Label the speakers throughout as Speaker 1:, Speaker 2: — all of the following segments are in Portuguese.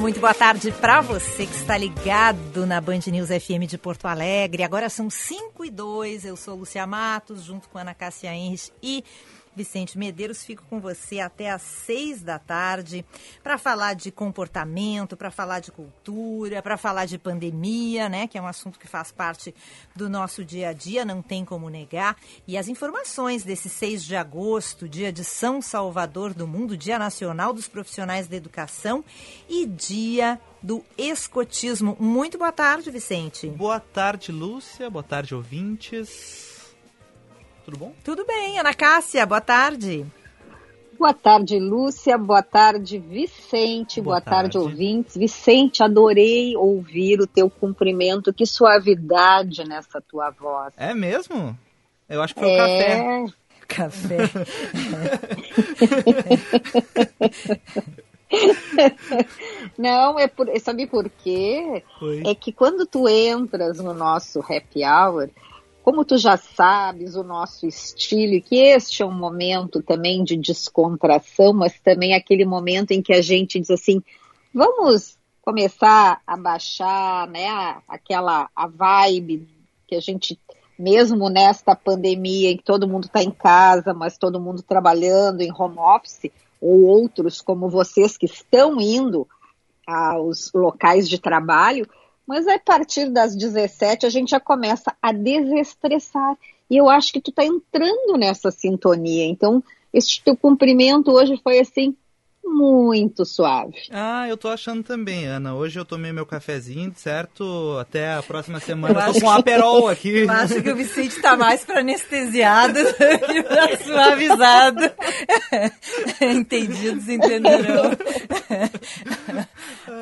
Speaker 1: Muito boa tarde para você que está ligado na Band News FM de Porto Alegre. Agora são 5 e 2, eu sou Lucia Matos, junto com Ana Cássia Henrich e Vicente Medeiros, fico com você até às seis da tarde para falar de comportamento, para falar de cultura, para falar de pandemia, né? Que é um assunto que faz parte do nosso dia a dia, não tem como negar. E as informações desse 6 de agosto, dia de São Salvador do Mundo, Dia Nacional dos Profissionais da Educação e dia do escotismo. Muito boa tarde, Vicente.
Speaker 2: Boa tarde, Lúcia. Boa tarde, ouvintes. Tudo bom?
Speaker 1: Tudo bem, Ana Cássia, boa tarde.
Speaker 3: Boa tarde, Lúcia. Boa tarde, Vicente. Boa, boa tarde. tarde, ouvintes. Vicente, adorei ouvir o teu cumprimento. Que suavidade nessa tua voz.
Speaker 2: É mesmo? Eu acho que foi é...
Speaker 1: o café. Café.
Speaker 3: Não, é por, sabe por quê? Foi. É que quando tu entras no nosso happy hour, como tu já sabes o nosso estilo, e que este é um momento também de descontração, mas também aquele momento em que a gente diz assim, vamos começar a baixar, né, aquela a vibe que a gente mesmo nesta pandemia em que todo mundo está em casa, mas todo mundo trabalhando em home office, ou outros como vocês que estão indo aos locais de trabalho, mas a partir das 17 a gente já começa a desestressar. E eu acho que tu está entrando nessa sintonia. Então, este teu cumprimento hoje foi assim muito suave.
Speaker 2: Ah, eu tô achando também, Ana. Hoje eu tomei meu cafezinho, certo? Até a próxima semana eu tô com um aperol aqui.
Speaker 1: Eu acho que o Vicente tá mais para anestesiado do que para suavizado. Entendidos entenderão.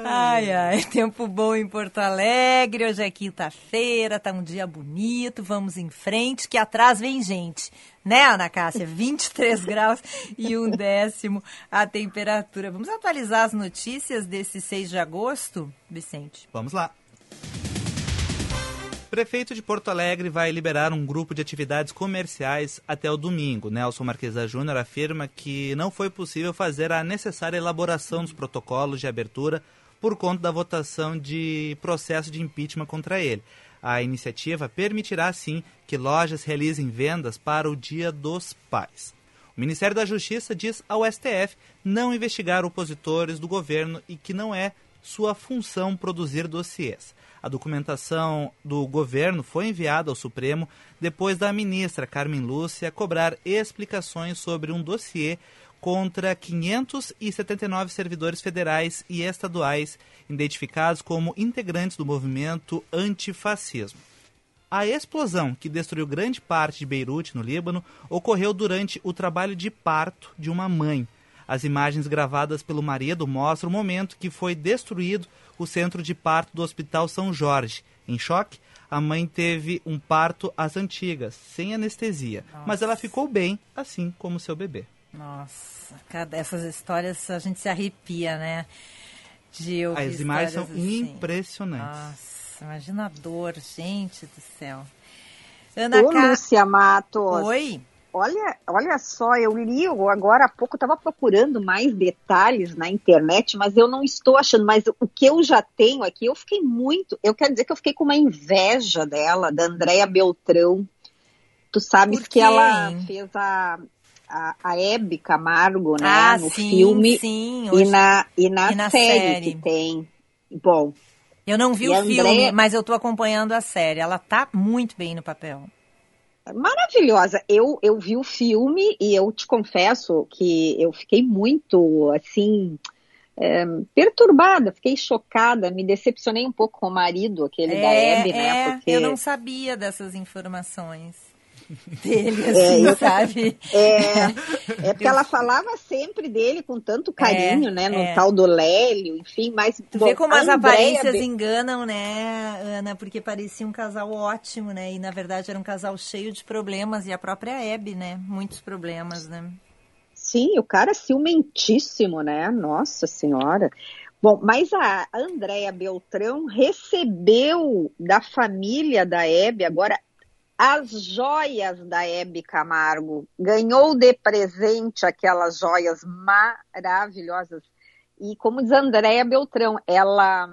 Speaker 1: Ai, ai, tempo bom em Porto Alegre. Hoje é quinta-feira, tá um dia bonito. Vamos em frente, que atrás vem gente né, Ana Cássia? 23 graus e um décimo a temperatura. Vamos atualizar as notícias desse 6 de agosto, Vicente?
Speaker 2: Vamos lá. Prefeito de Porto Alegre vai liberar um grupo de atividades comerciais até o domingo. Nelson Marquesa Júnior afirma que não foi possível fazer a necessária elaboração dos protocolos de abertura por conta da votação de processo de impeachment contra ele. A iniciativa permitirá, sim, que lojas realizem vendas para o Dia dos Pais. O Ministério da Justiça diz ao STF não investigar opositores do governo e que não é sua função produzir dossiês. A documentação do governo foi enviada ao Supremo depois da ministra Carmen Lúcia cobrar explicações sobre um dossiê contra 579 servidores federais e estaduais identificados como integrantes do movimento antifascismo. A explosão que destruiu grande parte de Beirute, no Líbano, ocorreu durante o trabalho de parto de uma mãe. As imagens gravadas pelo marido mostram o momento que foi destruído o centro de parto do Hospital São Jorge. Em choque, a mãe teve um parto às antigas, sem anestesia, Nossa. mas ela ficou bem, assim como seu bebê.
Speaker 1: Nossa, cada essas histórias a gente se arrepia, né? De ouvir
Speaker 2: As imagens são
Speaker 1: assim.
Speaker 2: impressionantes.
Speaker 1: Nossa, imagina a dor, gente do céu.
Speaker 3: Ana Ô, Ca... Lúcia Matos.
Speaker 1: Oi.
Speaker 3: Olha, olha só, eu li agora há pouco, estava procurando mais detalhes na internet, mas eu não estou achando. Mas o que eu já tenho aqui, eu fiquei muito. Eu quero dizer que eu fiquei com uma inveja dela, da Andréa Beltrão. Tu sabes que ela fez a, a, a Hebe Camargo, né,
Speaker 1: ah,
Speaker 3: no
Speaker 1: sim,
Speaker 3: filme
Speaker 1: sim,
Speaker 3: hoje... e, na, e, na, e na série, série, que tem. Bom.
Speaker 1: Eu não vi o André... filme, mas eu estou acompanhando a série. Ela tá muito bem no papel.
Speaker 3: Maravilhosa. Eu, eu vi o filme e eu te confesso que eu fiquei muito, assim, é, perturbada, fiquei chocada, me decepcionei um pouco com o marido, aquele é, da Hebe, né?
Speaker 1: É, porque... eu não sabia dessas informações. Dele, assim, é, sabe?
Speaker 3: É, é porque ela falava sempre dele com tanto carinho, é, né? No é. tal do Lélio, enfim, mas...
Speaker 1: Tu bom, vê como as aparências be... enganam, né, Ana? Porque parecia um casal ótimo, né? E, na verdade, era um casal cheio de problemas. E a própria Hebe, né? Muitos problemas, né?
Speaker 3: Sim, o cara ciumentíssimo, né? Nossa Senhora. Bom, mas a Andréa Beltrão recebeu da família da Hebe agora as joias da Hebe Camargo. Ganhou de presente aquelas joias maravilhosas. E como diz a Andréa Beltrão, ela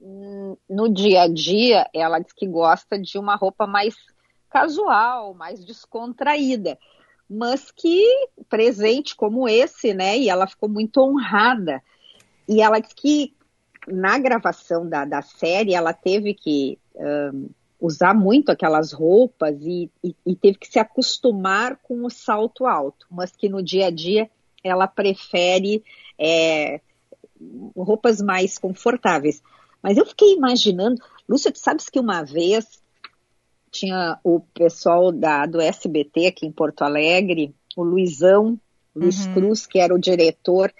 Speaker 3: no dia a dia, ela diz que gosta de uma roupa mais casual, mais descontraída mas que presente como esse, né? E ela ficou muito honrada. E ela disse que na gravação da, da série ela teve que um, usar muito aquelas roupas e, e, e, teve que se acostumar com o salto alto, mas que no dia a dia ela prefere é, roupas mais confortáveis. Mas eu fiquei imaginando, Lúcia, tu sabes que uma vez tinha o pessoal da, do SBT aqui em Porto Alegre, o Luizão, Luiz uhum. Cruz, que era o diretor,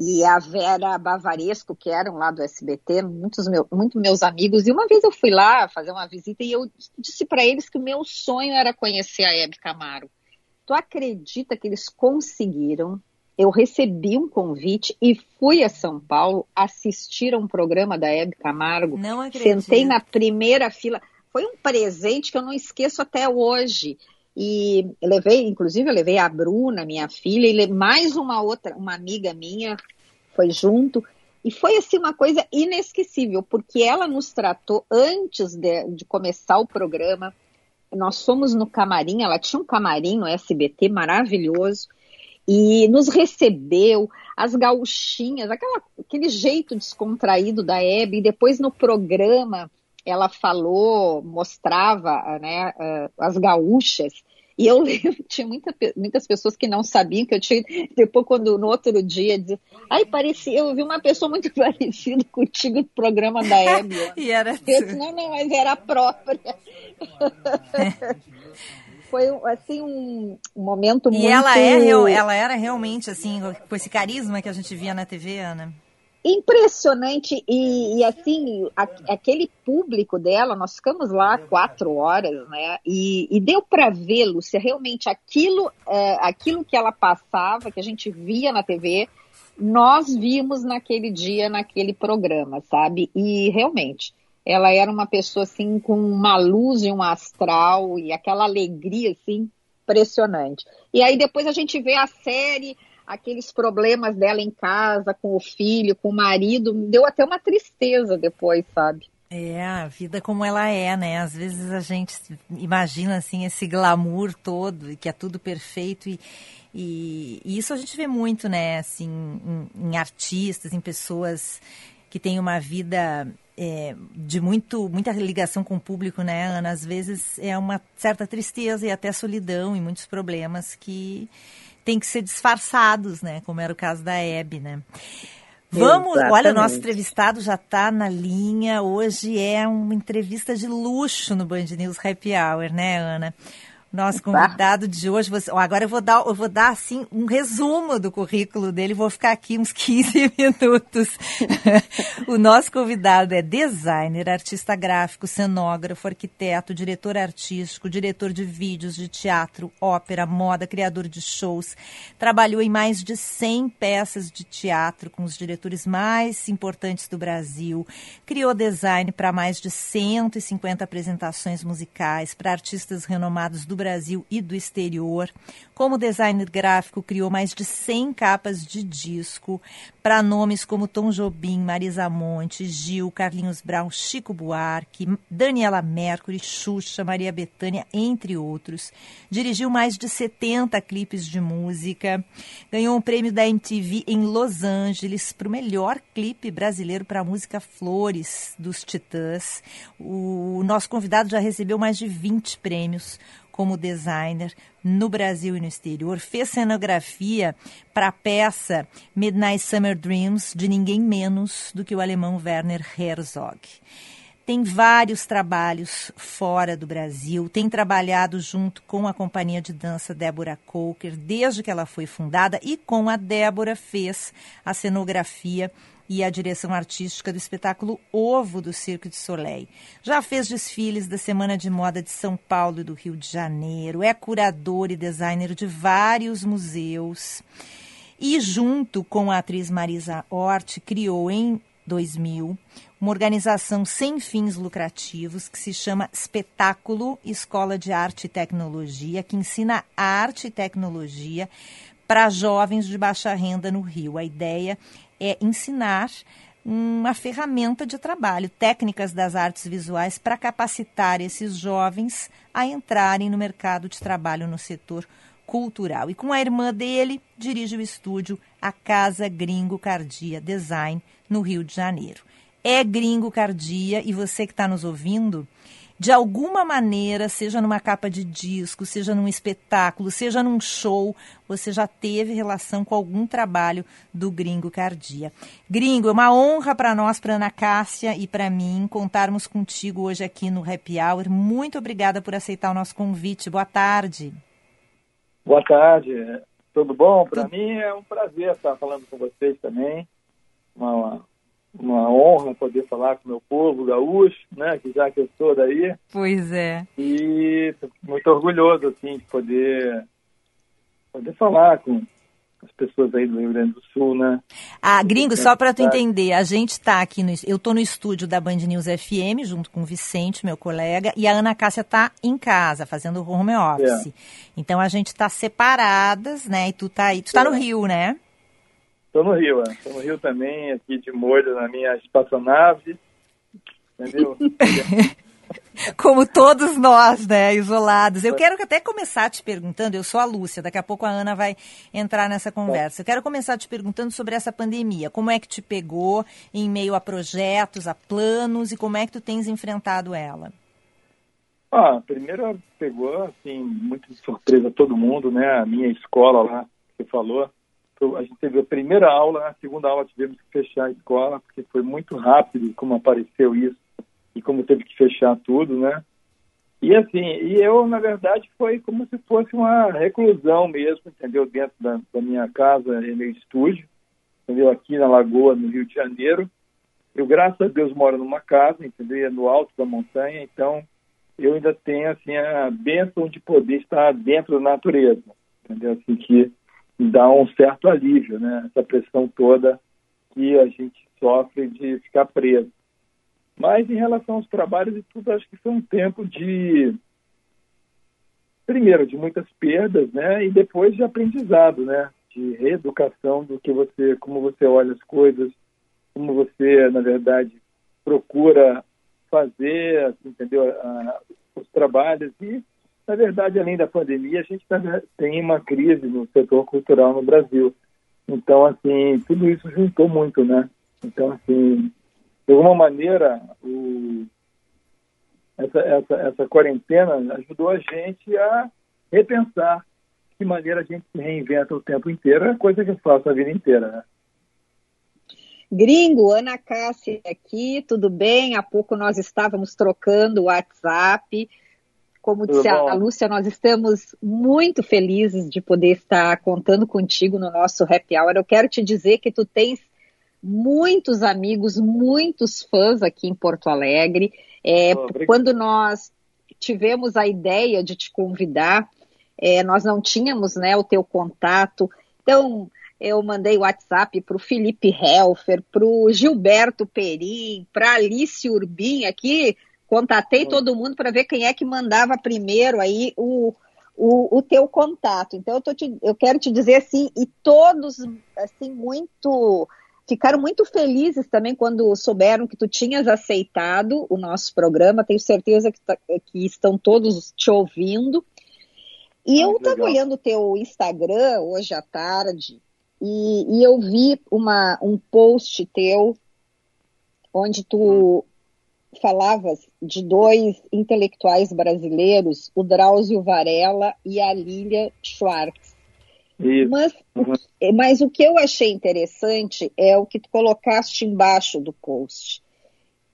Speaker 3: e a Vera Bavaresco, que eram lá do SBT, muitos meu, muito meus amigos. E uma vez eu fui lá fazer uma visita e eu disse para eles que o meu sonho era conhecer a Hebe Camargo. Tu acredita que eles conseguiram? Eu recebi um convite e fui a São Paulo assistir a um programa da Hebe Camargo.
Speaker 1: Não acredito.
Speaker 3: Sentei na primeira fila foi um presente que eu não esqueço até hoje. E levei, inclusive, eu levei a Bruna, minha filha, e mais uma outra, uma amiga minha foi junto. E foi assim uma coisa inesquecível, porque ela nos tratou antes de, de começar o programa. Nós fomos no camarim, ela tinha um camarim no SBT maravilhoso e nos recebeu, as gauchinhas, aquela, aquele jeito descontraído da Hebe, e depois no programa ela falou, mostrava né, eh, as gaúchas, e eu lembro, tinha muita, muitas pessoas que não sabiam que eu tinha. Depois, quando no outro dia, dizia, ai, parecia, eu vi uma pessoa muito parecida contigo no programa da Hebe.
Speaker 1: e era eu
Speaker 3: disse, não, não, mas era a própria. Foi assim um, um momento
Speaker 1: e
Speaker 3: muito.
Speaker 1: E ela é ela era realmente assim com esse carisma que a gente via na TV, Ana
Speaker 3: impressionante e, e assim a, aquele público dela nós ficamos lá quatro horas né? E, e deu para ver Lúcia realmente aquilo é, aquilo que ela passava que a gente via na TV nós vimos naquele dia naquele programa sabe? E realmente ela era uma pessoa assim com uma luz e um astral e aquela alegria assim impressionante. E aí depois a gente vê a série aqueles problemas dela em casa, com o filho, com o marido, me deu até uma tristeza depois, sabe?
Speaker 1: É, a vida como ela é, né? Às vezes a gente imagina assim esse glamour todo, que é tudo perfeito e, e, e isso a gente vê muito, né? Assim, em, em artistas, em pessoas que têm uma vida é, de muito, muita ligação com o público, né, Ana? Às vezes é uma certa tristeza e até solidão e muitos problemas que tem que ser disfarçados, né? Como era o caso da Hebe, né? Vamos, Exatamente. olha, o nosso entrevistado já está na linha. Hoje é uma entrevista de luxo no Band News Happy Hour, né, Ana? Nosso convidado de hoje, você, agora eu vou dar, eu vou dar assim um resumo do currículo dele, vou ficar aqui uns 15 minutos. o nosso convidado é designer, artista gráfico, cenógrafo, arquiteto, diretor artístico, diretor de vídeos de teatro, ópera, moda, criador de shows. Trabalhou em mais de 100 peças de teatro com os diretores mais importantes do Brasil. Criou design para mais de 150 apresentações musicais para artistas renomados do Brasil e do exterior. Como designer gráfico, criou mais de 100 capas de disco para nomes como Tom Jobim, Marisa Monte, Gil, Carlinhos Brown, Chico Buarque, Daniela Mercury, Xuxa, Maria Bethânia, entre outros. Dirigiu mais de 70 clipes de música. Ganhou um prêmio da MTV em Los Angeles para o melhor clipe brasileiro para a música Flores dos Titãs. O nosso convidado já recebeu mais de 20 prêmios como designer no Brasil e no exterior, fez cenografia para a peça Midnight Summer Dreams de ninguém menos do que o alemão Werner Herzog. tem vários trabalhos fora do Brasil, tem trabalhado junto com a companhia de dança Débora Coker desde que ela foi fundada e com a Débora fez a cenografia e a direção artística do espetáculo Ovo do Circo de Soleil. Já fez desfiles da Semana de Moda de São Paulo e do Rio de Janeiro, é curador e designer de vários museus. E junto com a atriz Marisa Hort, criou em 2000 uma organização sem fins lucrativos que se chama Espetáculo Escola de Arte e Tecnologia, que ensina arte e tecnologia para jovens de baixa renda no Rio. A ideia é ensinar uma ferramenta de trabalho, técnicas das artes visuais para capacitar esses jovens a entrarem no mercado de trabalho no setor cultural. E com a irmã dele, dirige o estúdio A Casa Gringo Cardia Design, no Rio de Janeiro é Gringo Cardia e você que está nos ouvindo, de alguma maneira, seja numa capa de disco, seja num espetáculo, seja num show, você já teve relação com algum trabalho do Gringo Cardia. Gringo, é uma honra para nós, para Ana Cássia e para mim, contarmos contigo hoje aqui no Happy Hour. Muito obrigada por aceitar o nosso convite. Boa tarde.
Speaker 4: Boa tarde. Tudo bom? Para mim é um prazer estar falando com vocês também. Uma, uma honra poder falar com o meu povo gaúcho, né, que já que eu sou daí.
Speaker 1: Pois é.
Speaker 4: E muito orgulhoso, assim, de poder, poder falar com as pessoas aí do Rio Grande do Sul, né?
Speaker 1: Ah, gringo, só para tu entender, a gente está aqui no, eu estou no estúdio da Band News FM junto com o Vicente, meu colega, e a Ana Cássia está em casa fazendo home office. É. Então a gente está separadas, né? E tu tá aí, tu tá é. no Rio, né?
Speaker 4: Estou no Rio, estou é. no Rio também, aqui de molho na minha espaçonave, entendeu?
Speaker 1: Como todos nós, né, isolados. Eu quero até começar te perguntando, eu sou a Lúcia, daqui a pouco a Ana vai entrar nessa conversa. Eu quero começar te perguntando sobre essa pandemia. Como é que te pegou em meio a projetos, a planos e como é que tu tens enfrentado ela?
Speaker 4: Ah, primeiro pegou, assim, muito de surpresa todo mundo, né? A minha escola lá, que você falou, a gente teve a primeira aula, a segunda aula tivemos que fechar a escola, porque foi muito rápido como apareceu isso e como teve que fechar tudo, né? E assim, e eu, na verdade, foi como se fosse uma reclusão mesmo, entendeu? Dentro da, da minha casa meu estúdio, entendeu? Aqui na Lagoa, no Rio de Janeiro. Eu, graças a Deus, moro numa casa, entendeu? É no alto da montanha, então eu ainda tenho, assim, a bênção de poder estar dentro da natureza, entendeu? Assim, que dá um certo alívio, né? Essa pressão toda que a gente sofre de ficar preso. Mas em relação aos trabalhos e tudo, acho que foi um tempo de primeiro de muitas perdas, né? E depois de aprendizado, né? De reeducação do que você, como você olha as coisas, como você, na verdade, procura fazer, assim, entendeu? Ah, os trabalhos e na verdade, além da pandemia, a gente tem uma crise no setor cultural no Brasil. Então, assim, tudo isso juntou muito, né? Então, assim, de alguma maneira, o, essa, essa, essa quarentena ajudou a gente a repensar que maneira a gente se reinventa o tempo inteiro, é coisa que eu faço a vida inteira, né?
Speaker 3: Gringo, Ana Cássia aqui, tudo bem? Há pouco nós estávamos trocando o WhatsApp. Como disse a Lúcia, nós estamos muito felizes de poder estar contando contigo no nosso Happy Hour. Eu quero te dizer que tu tens muitos amigos, muitos fãs aqui em Porto Alegre. É, oh, quando nós tivemos a ideia de te convidar, é, nós não tínhamos né, o teu contato. Então, eu mandei WhatsApp para o Felipe Helfer, para o Gilberto Perim, para Alice Urbim aqui, contatei todo mundo para ver quem é que mandava primeiro aí o, o, o teu contato. Então, eu, te, eu quero te dizer assim, e todos, assim, muito ficaram muito felizes também quando souberam que tu tinhas aceitado o nosso programa. Tenho certeza que, tá, que estão todos te ouvindo. E ah, eu estava olhando o teu Instagram hoje à tarde e, e eu vi uma, um post teu onde tu falavas de dois intelectuais brasileiros, o Drauzio Varela e a Lilia Schwartz. Mas, uhum. mas o que eu achei interessante é o que tu colocaste embaixo do post.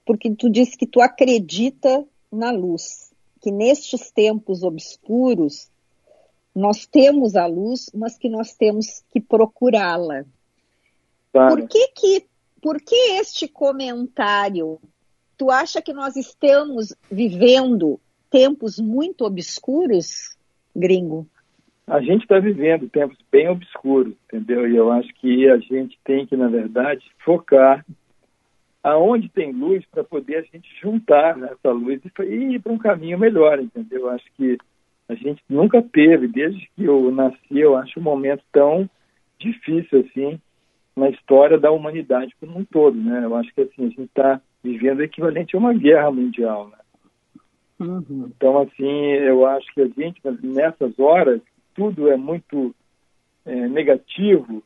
Speaker 3: porque tu disse que tu acredita na luz, que nestes tempos obscuros nós temos a luz, mas que nós temos que procurá-la. Claro. Por que que por que este comentário? Tu acha que nós estamos vivendo tempos muito obscuros, gringo?
Speaker 4: A gente está vivendo tempos bem obscuros, entendeu? E eu acho que a gente tem que, na verdade, focar aonde tem luz para poder a gente juntar essa luz e ir para um caminho melhor, entendeu? Eu acho que a gente nunca teve, desde que eu nasci, eu acho um momento tão difícil assim na história da humanidade como um todo, né? Eu acho que assim a gente está vivendo o equivalente a uma guerra mundial, né? Uhum. Então, assim, eu acho que a gente, nessas horas, tudo é muito é, negativo,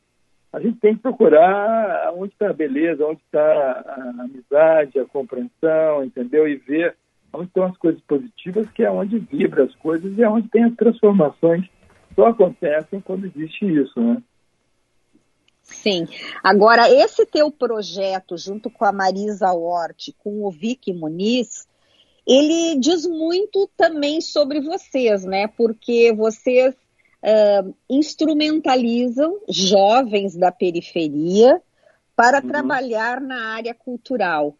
Speaker 4: a gente tem que procurar onde está a beleza, onde está a amizade, a compreensão, entendeu? E ver onde estão as coisas positivas, que é onde vibra as coisas e é onde tem as transformações. Só acontecem quando existe isso, né?
Speaker 3: Sim. Agora, esse teu projeto, junto com a Marisa Hort, com o Vicky Muniz, ele diz muito também sobre vocês, né? Porque vocês uh, instrumentalizam jovens da periferia para uhum. trabalhar na área cultural.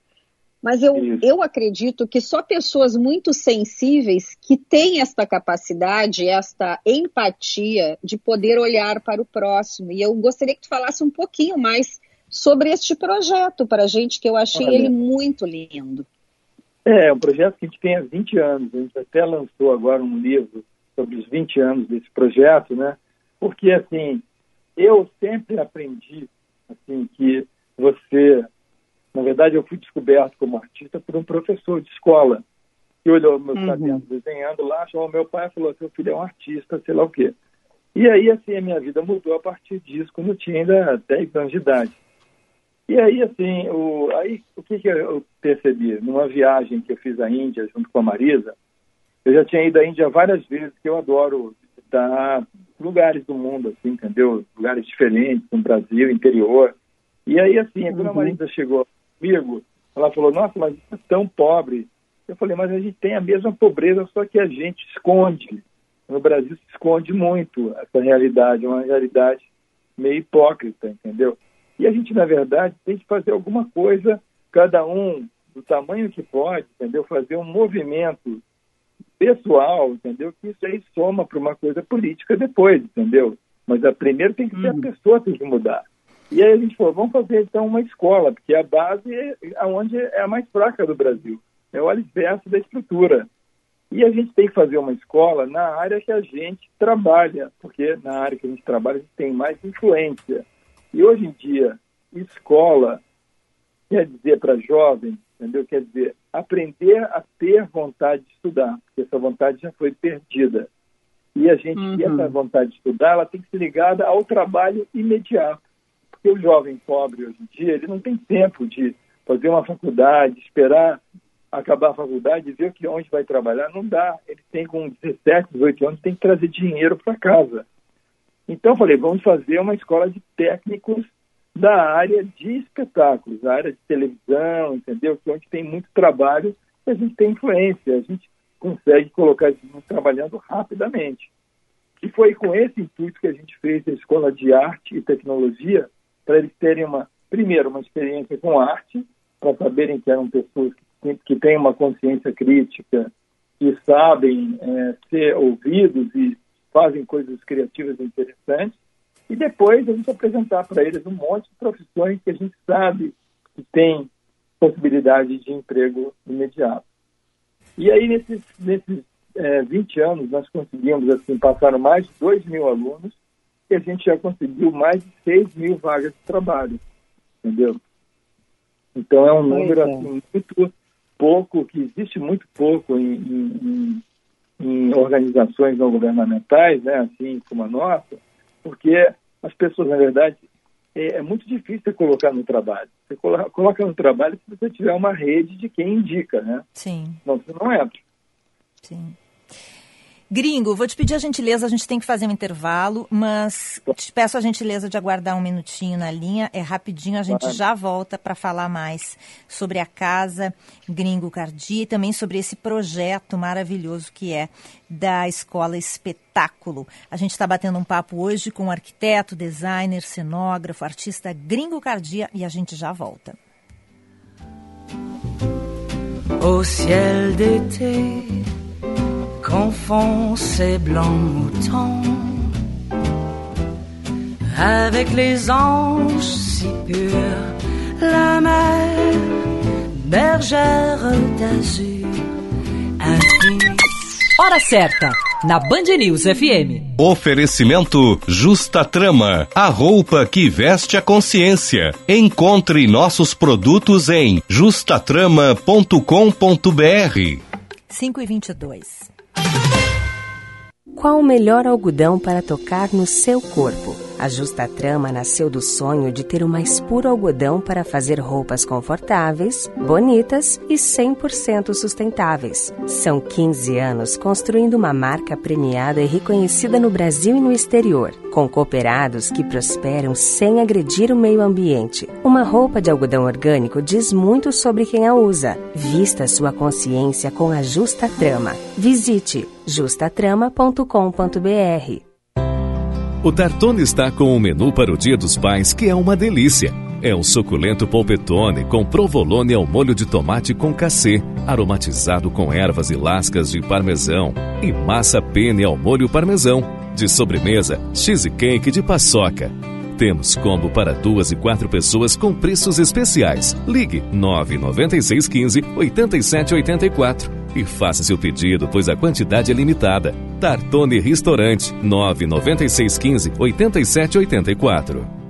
Speaker 3: Mas eu, eu acredito que só pessoas muito sensíveis que têm esta capacidade, esta empatia de poder olhar para o próximo. E eu gostaria que tu falasse um pouquinho mais sobre este projeto para a gente, que eu achei Olha, ele muito lindo.
Speaker 4: É, é um projeto que a gente tem há 20 anos. A gente até lançou agora um livro sobre os 20 anos desse projeto, né? Porque, assim, eu sempre aprendi, assim, que você... Na verdade, eu fui descoberto como artista por um professor de escola, que olhou meus uhum. cadernos desenhando lá, chamou meu pai e falou, seu filho é um artista, sei lá o quê. E aí, assim, a minha vida mudou a partir disso, quando eu tinha ainda 10 anos de idade. E aí, assim, o, aí, o que, que eu percebi? Numa viagem que eu fiz à Índia, junto com a Marisa, eu já tinha ido à Índia várias vezes, que eu adoro visitar lugares do mundo, assim, entendeu? Lugares diferentes, no Brasil, interior. E aí, assim, quando a uhum. Marisa chegou comigo, ela falou, nossa, mas isso é tão pobre. Eu falei, mas a gente tem a mesma pobreza, só que a gente esconde. No Brasil se esconde muito essa realidade, uma realidade meio hipócrita, entendeu? E a gente, na verdade, tem que fazer alguma coisa, cada um do tamanho que pode, entendeu? Fazer um movimento pessoal, entendeu? Que isso aí soma para uma coisa política depois, entendeu? Mas a primeiro tem que ser a uhum. pessoa tem que mudar. E aí a gente falou, vamos fazer então uma escola, porque a base é onde é a mais fraca do Brasil, é o alicerce da estrutura. E a gente tem que fazer uma escola na área que a gente trabalha, porque na área que a gente trabalha a gente tem mais influência. E hoje em dia, escola quer dizer para jovens, entendeu? Quer dizer, aprender a ter vontade de estudar, porque essa vontade já foi perdida. E a gente, uhum. essa vontade de estudar, ela tem que ser ligada ao trabalho imediato. Porque o jovem pobre hoje em dia, ele não tem tempo de fazer uma faculdade, esperar acabar a faculdade e ver que onde vai trabalhar. Não dá. Ele tem com 17, 18 anos, tem que trazer dinheiro para casa. Então, falei, vamos fazer uma escola de técnicos da área de espetáculos, da área de televisão, entendeu? Que é onde tem muito trabalho a gente tem influência, a gente consegue colocar esses meninos trabalhando rapidamente. E foi com esse intuito que a gente fez a Escola de Arte e Tecnologia, para eles terem uma, primeiro, uma experiência com arte, para saberem que eram pessoas que, que têm uma consciência crítica, que sabem é, ser ouvidos e fazem coisas criativas e interessantes, e depois a gente apresentar para eles um monte de profissões que a gente sabe que tem possibilidade de emprego imediato. E aí, nesses, nesses é, 20 anos, nós conseguimos, assim, passar mais de 2 mil alunos e a gente já conseguiu mais de 6 mil vagas de trabalho, entendeu? Então, é um número, é. assim, muito pouco, que existe muito pouco em, em, em organizações não governamentais, né, assim como a nossa, porque as pessoas, na verdade, é, é muito difícil colocar no trabalho. Você coloca, coloca no trabalho se você tiver uma rede de quem indica, né?
Speaker 1: Sim.
Speaker 4: Não, você não entra.
Speaker 1: Sim. Gringo, vou te pedir a gentileza, a gente tem que fazer um intervalo, mas te peço a gentileza de aguardar um minutinho na linha. É rapidinho, a gente já volta para falar mais sobre a casa Gringo Cardi e também sobre esse projeto maravilhoso que é da Escola Espetáculo. A gente está batendo um papo hoje com o arquiteto, designer, cenógrafo, artista Gringo Cardia e a gente já volta.
Speaker 5: Au ciel d'été confond ses blancs moutons avec les anges si purs, la mer bergère d'azur infinie.
Speaker 6: Hora certa, na Band News FM.
Speaker 7: Oferecimento Justa Trama, a roupa que veste a consciência. Encontre nossos produtos em justatrama.com.br.
Speaker 1: 5 e 22.
Speaker 8: Qual o melhor algodão para tocar no seu corpo? A Justa Trama nasceu do sonho de ter o mais puro algodão para fazer roupas confortáveis, bonitas e 100% sustentáveis. São 15 anos construindo uma marca premiada e reconhecida no Brasil e no exterior, com cooperados que prosperam sem agredir o meio ambiente. Uma roupa de algodão orgânico diz muito sobre quem a usa. Vista sua consciência com a Justa Trama. Visite justatrama.com.br.
Speaker 9: O Tartone está com um menu para o Dia dos Pais que é uma delícia. É um suculento polpetone com provolone ao molho de tomate com cacê, aromatizado com ervas e lascas de parmesão e massa pene ao molho parmesão. De sobremesa, cheesecake de paçoca. Temos combo para duas e quatro pessoas com preços especiais. Ligue 99615 8784 e faça seu pedido, pois a quantidade é limitada. Tartone Restaurante 99615 8784.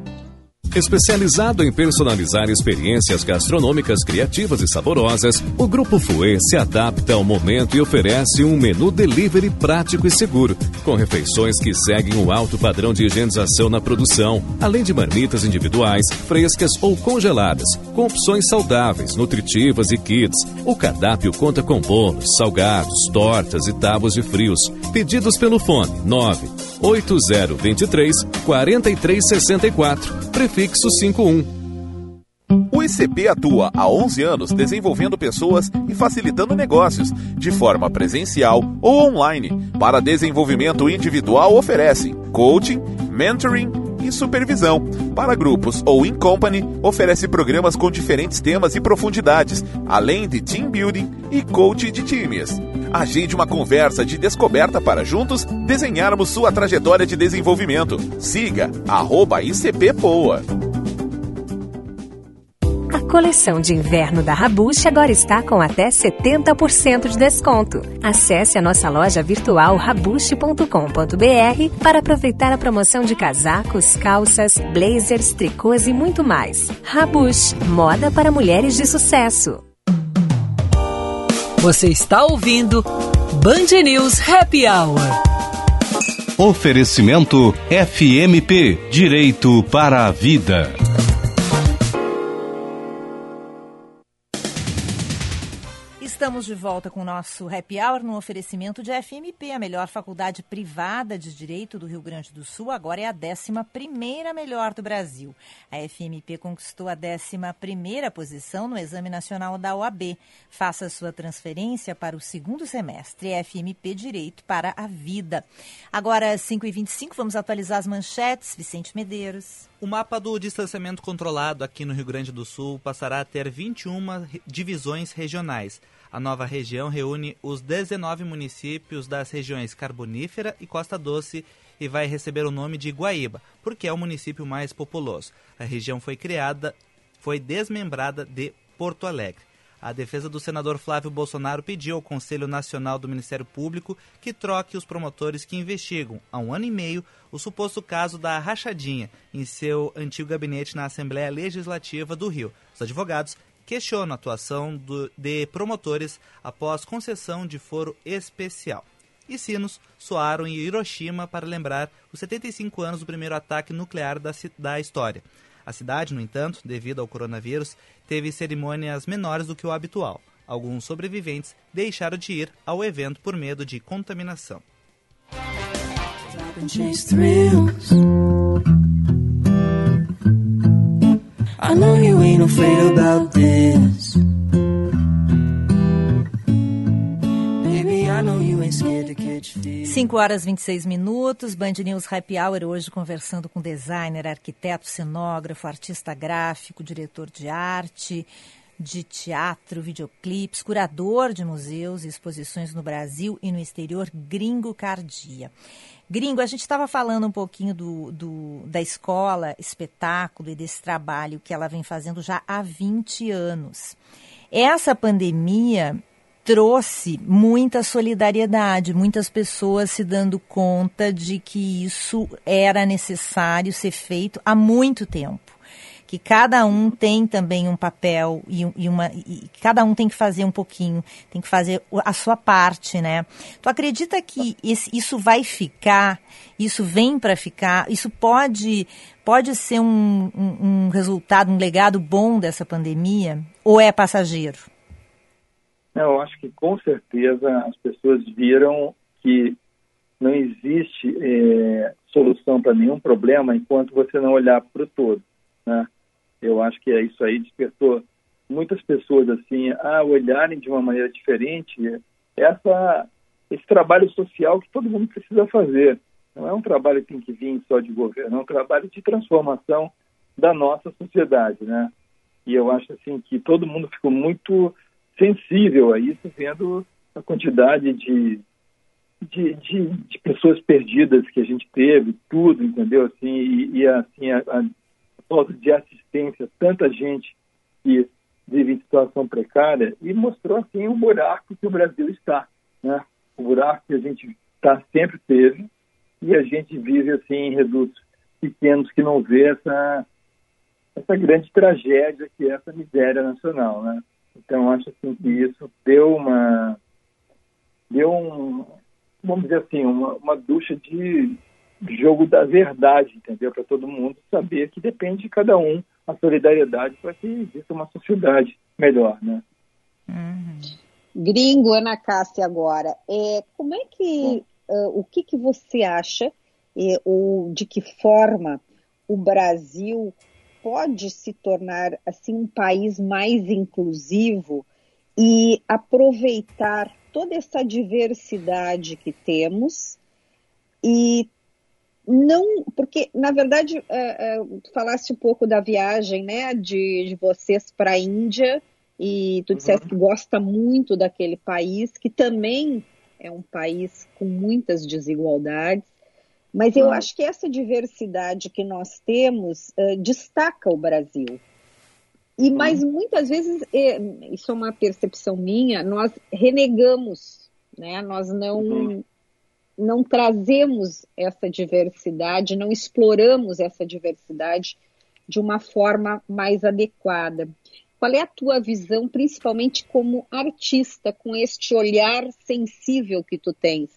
Speaker 9: Especializado em personalizar experiências gastronômicas criativas e saborosas, o Grupo Fouet se adapta ao momento e oferece um menu delivery prático e seguro, com refeições que seguem o alto padrão de higienização na produção, além de marmitas individuais, frescas ou congeladas, com opções saudáveis, nutritivas e kits. O cardápio conta com bolos, salgados, tortas e tábuas de frios. Pedidos pelo fone 9 8023 4364, prefixo 51.
Speaker 10: O ICP atua há 11 anos desenvolvendo pessoas e facilitando negócios, de forma presencial ou online. Para desenvolvimento individual, oferece coaching, mentoring e supervisão. Para grupos ou in company, oferece programas com diferentes temas e profundidades, além de team building e coaching de times. Agende uma conversa de descoberta para juntos desenharmos sua trajetória de desenvolvimento. Siga arroba ICPPoa.
Speaker 8: A coleção de inverno da Rabush agora está com até 70% de desconto. Acesse a nossa loja virtual rabush.com.br para aproveitar a promoção de casacos, calças, blazers, tricôs e muito mais. Rabush, moda para mulheres de sucesso.
Speaker 6: Você está ouvindo Band News Happy Hour.
Speaker 7: Oferecimento FMP Direito para a Vida.
Speaker 1: Estamos de volta com o nosso Happy Hour no oferecimento de FMP, a melhor faculdade privada de Direito do Rio Grande do Sul. Agora é a 11 melhor do Brasil. A FMP conquistou a 11 posição no Exame Nacional da OAB. Faça sua transferência para o segundo semestre. FMP Direito para a Vida. Agora, 5h25, vamos atualizar as manchetes. Vicente Medeiros.
Speaker 2: O mapa do distanciamento controlado aqui no Rio Grande do Sul passará a ter 21 divisões regionais. A nova região reúne os 19 municípios das regiões Carbonífera e Costa Doce e vai receber o nome de Guaíba, porque é o município mais populoso. A região foi criada, foi desmembrada de Porto Alegre. A defesa do senador Flávio Bolsonaro pediu ao Conselho Nacional do Ministério Público que troque os promotores que investigam, há um ano e meio, o suposto caso da rachadinha em seu antigo gabinete na Assembleia Legislativa do Rio. Os advogados questiona a atuação do, de promotores após concessão de foro especial. E sinos soaram em Hiroshima para lembrar os 75 anos do primeiro ataque nuclear da, da história. A cidade, no entanto, devido ao coronavírus, teve cerimônias menores do que o habitual. Alguns sobreviventes deixaram de ir ao evento por medo de contaminação.
Speaker 5: Know you ain't afraid about this. Baby, I know you ain't scared to catch fish.
Speaker 1: 5 horas 26 minutos, Band News Happy Hour hoje conversando com designer, arquiteto, cenógrafo, artista gráfico, diretor de arte, de teatro, videoclipes, curador de museus e exposições no Brasil e no exterior, Gringo Cardia. Gringo, a gente estava falando um pouquinho do, do, da escola, espetáculo e desse trabalho que ela vem fazendo já há 20 anos. Essa pandemia trouxe muita solidariedade, muitas pessoas se dando conta de que isso era necessário ser feito há muito tempo que cada um tem também um papel e, e uma e cada um tem que fazer um pouquinho, tem que fazer a sua parte, né? Tu acredita que esse, isso vai ficar? Isso vem para ficar? Isso pode pode ser um, um, um resultado, um legado bom dessa pandemia? Ou é passageiro?
Speaker 4: Eu acho que com certeza as pessoas viram que não existe é, solução para nenhum problema enquanto você não olhar para o todo, né? Eu acho que é isso aí despertou muitas pessoas assim a olharem de uma maneira diferente essa esse trabalho social que todo mundo precisa fazer. Não é um trabalho que tem que vir só de governo, é um trabalho de transformação da nossa sociedade, né? E eu acho assim que todo mundo ficou muito sensível a isso, vendo a quantidade de de, de, de pessoas perdidas que a gente teve, tudo, entendeu? Assim, e, e assim a, a falta de assistência, tanta gente que vive em situação precária e mostrou assim o buraco que o Brasil está, né? O buraco que a gente tá sempre teve e a gente vive assim em redutos pequenos que não vê essa essa grande tragédia que é essa miséria nacional, né? Então acho assim que isso deu uma deu um vamos dizer assim uma, uma ducha de jogo da verdade, entendeu? Para todo mundo saber que depende de cada um a solidariedade para que exista uma sociedade melhor, né?
Speaker 3: Uhum. Gringo, Ana Cássia, agora, é, como é que, uh, o que, que você acha, é, ou de que forma o Brasil pode se tornar, assim, um país mais inclusivo e aproveitar toda essa diversidade que temos e não, porque na verdade é, é, falasse um pouco da viagem, né, de, de vocês para a Índia e tu uhum. disseste que gosta muito daquele país, que também é um país com muitas desigualdades, mas eu acho que essa diversidade que nós temos uh, destaca o Brasil. E uhum. mas muitas vezes, é, isso é uma percepção minha, nós renegamos, né? Nós não uhum não trazemos essa diversidade, não exploramos essa diversidade de uma forma mais adequada. Qual é a tua visão, principalmente como artista, com este olhar sensível que tu tens?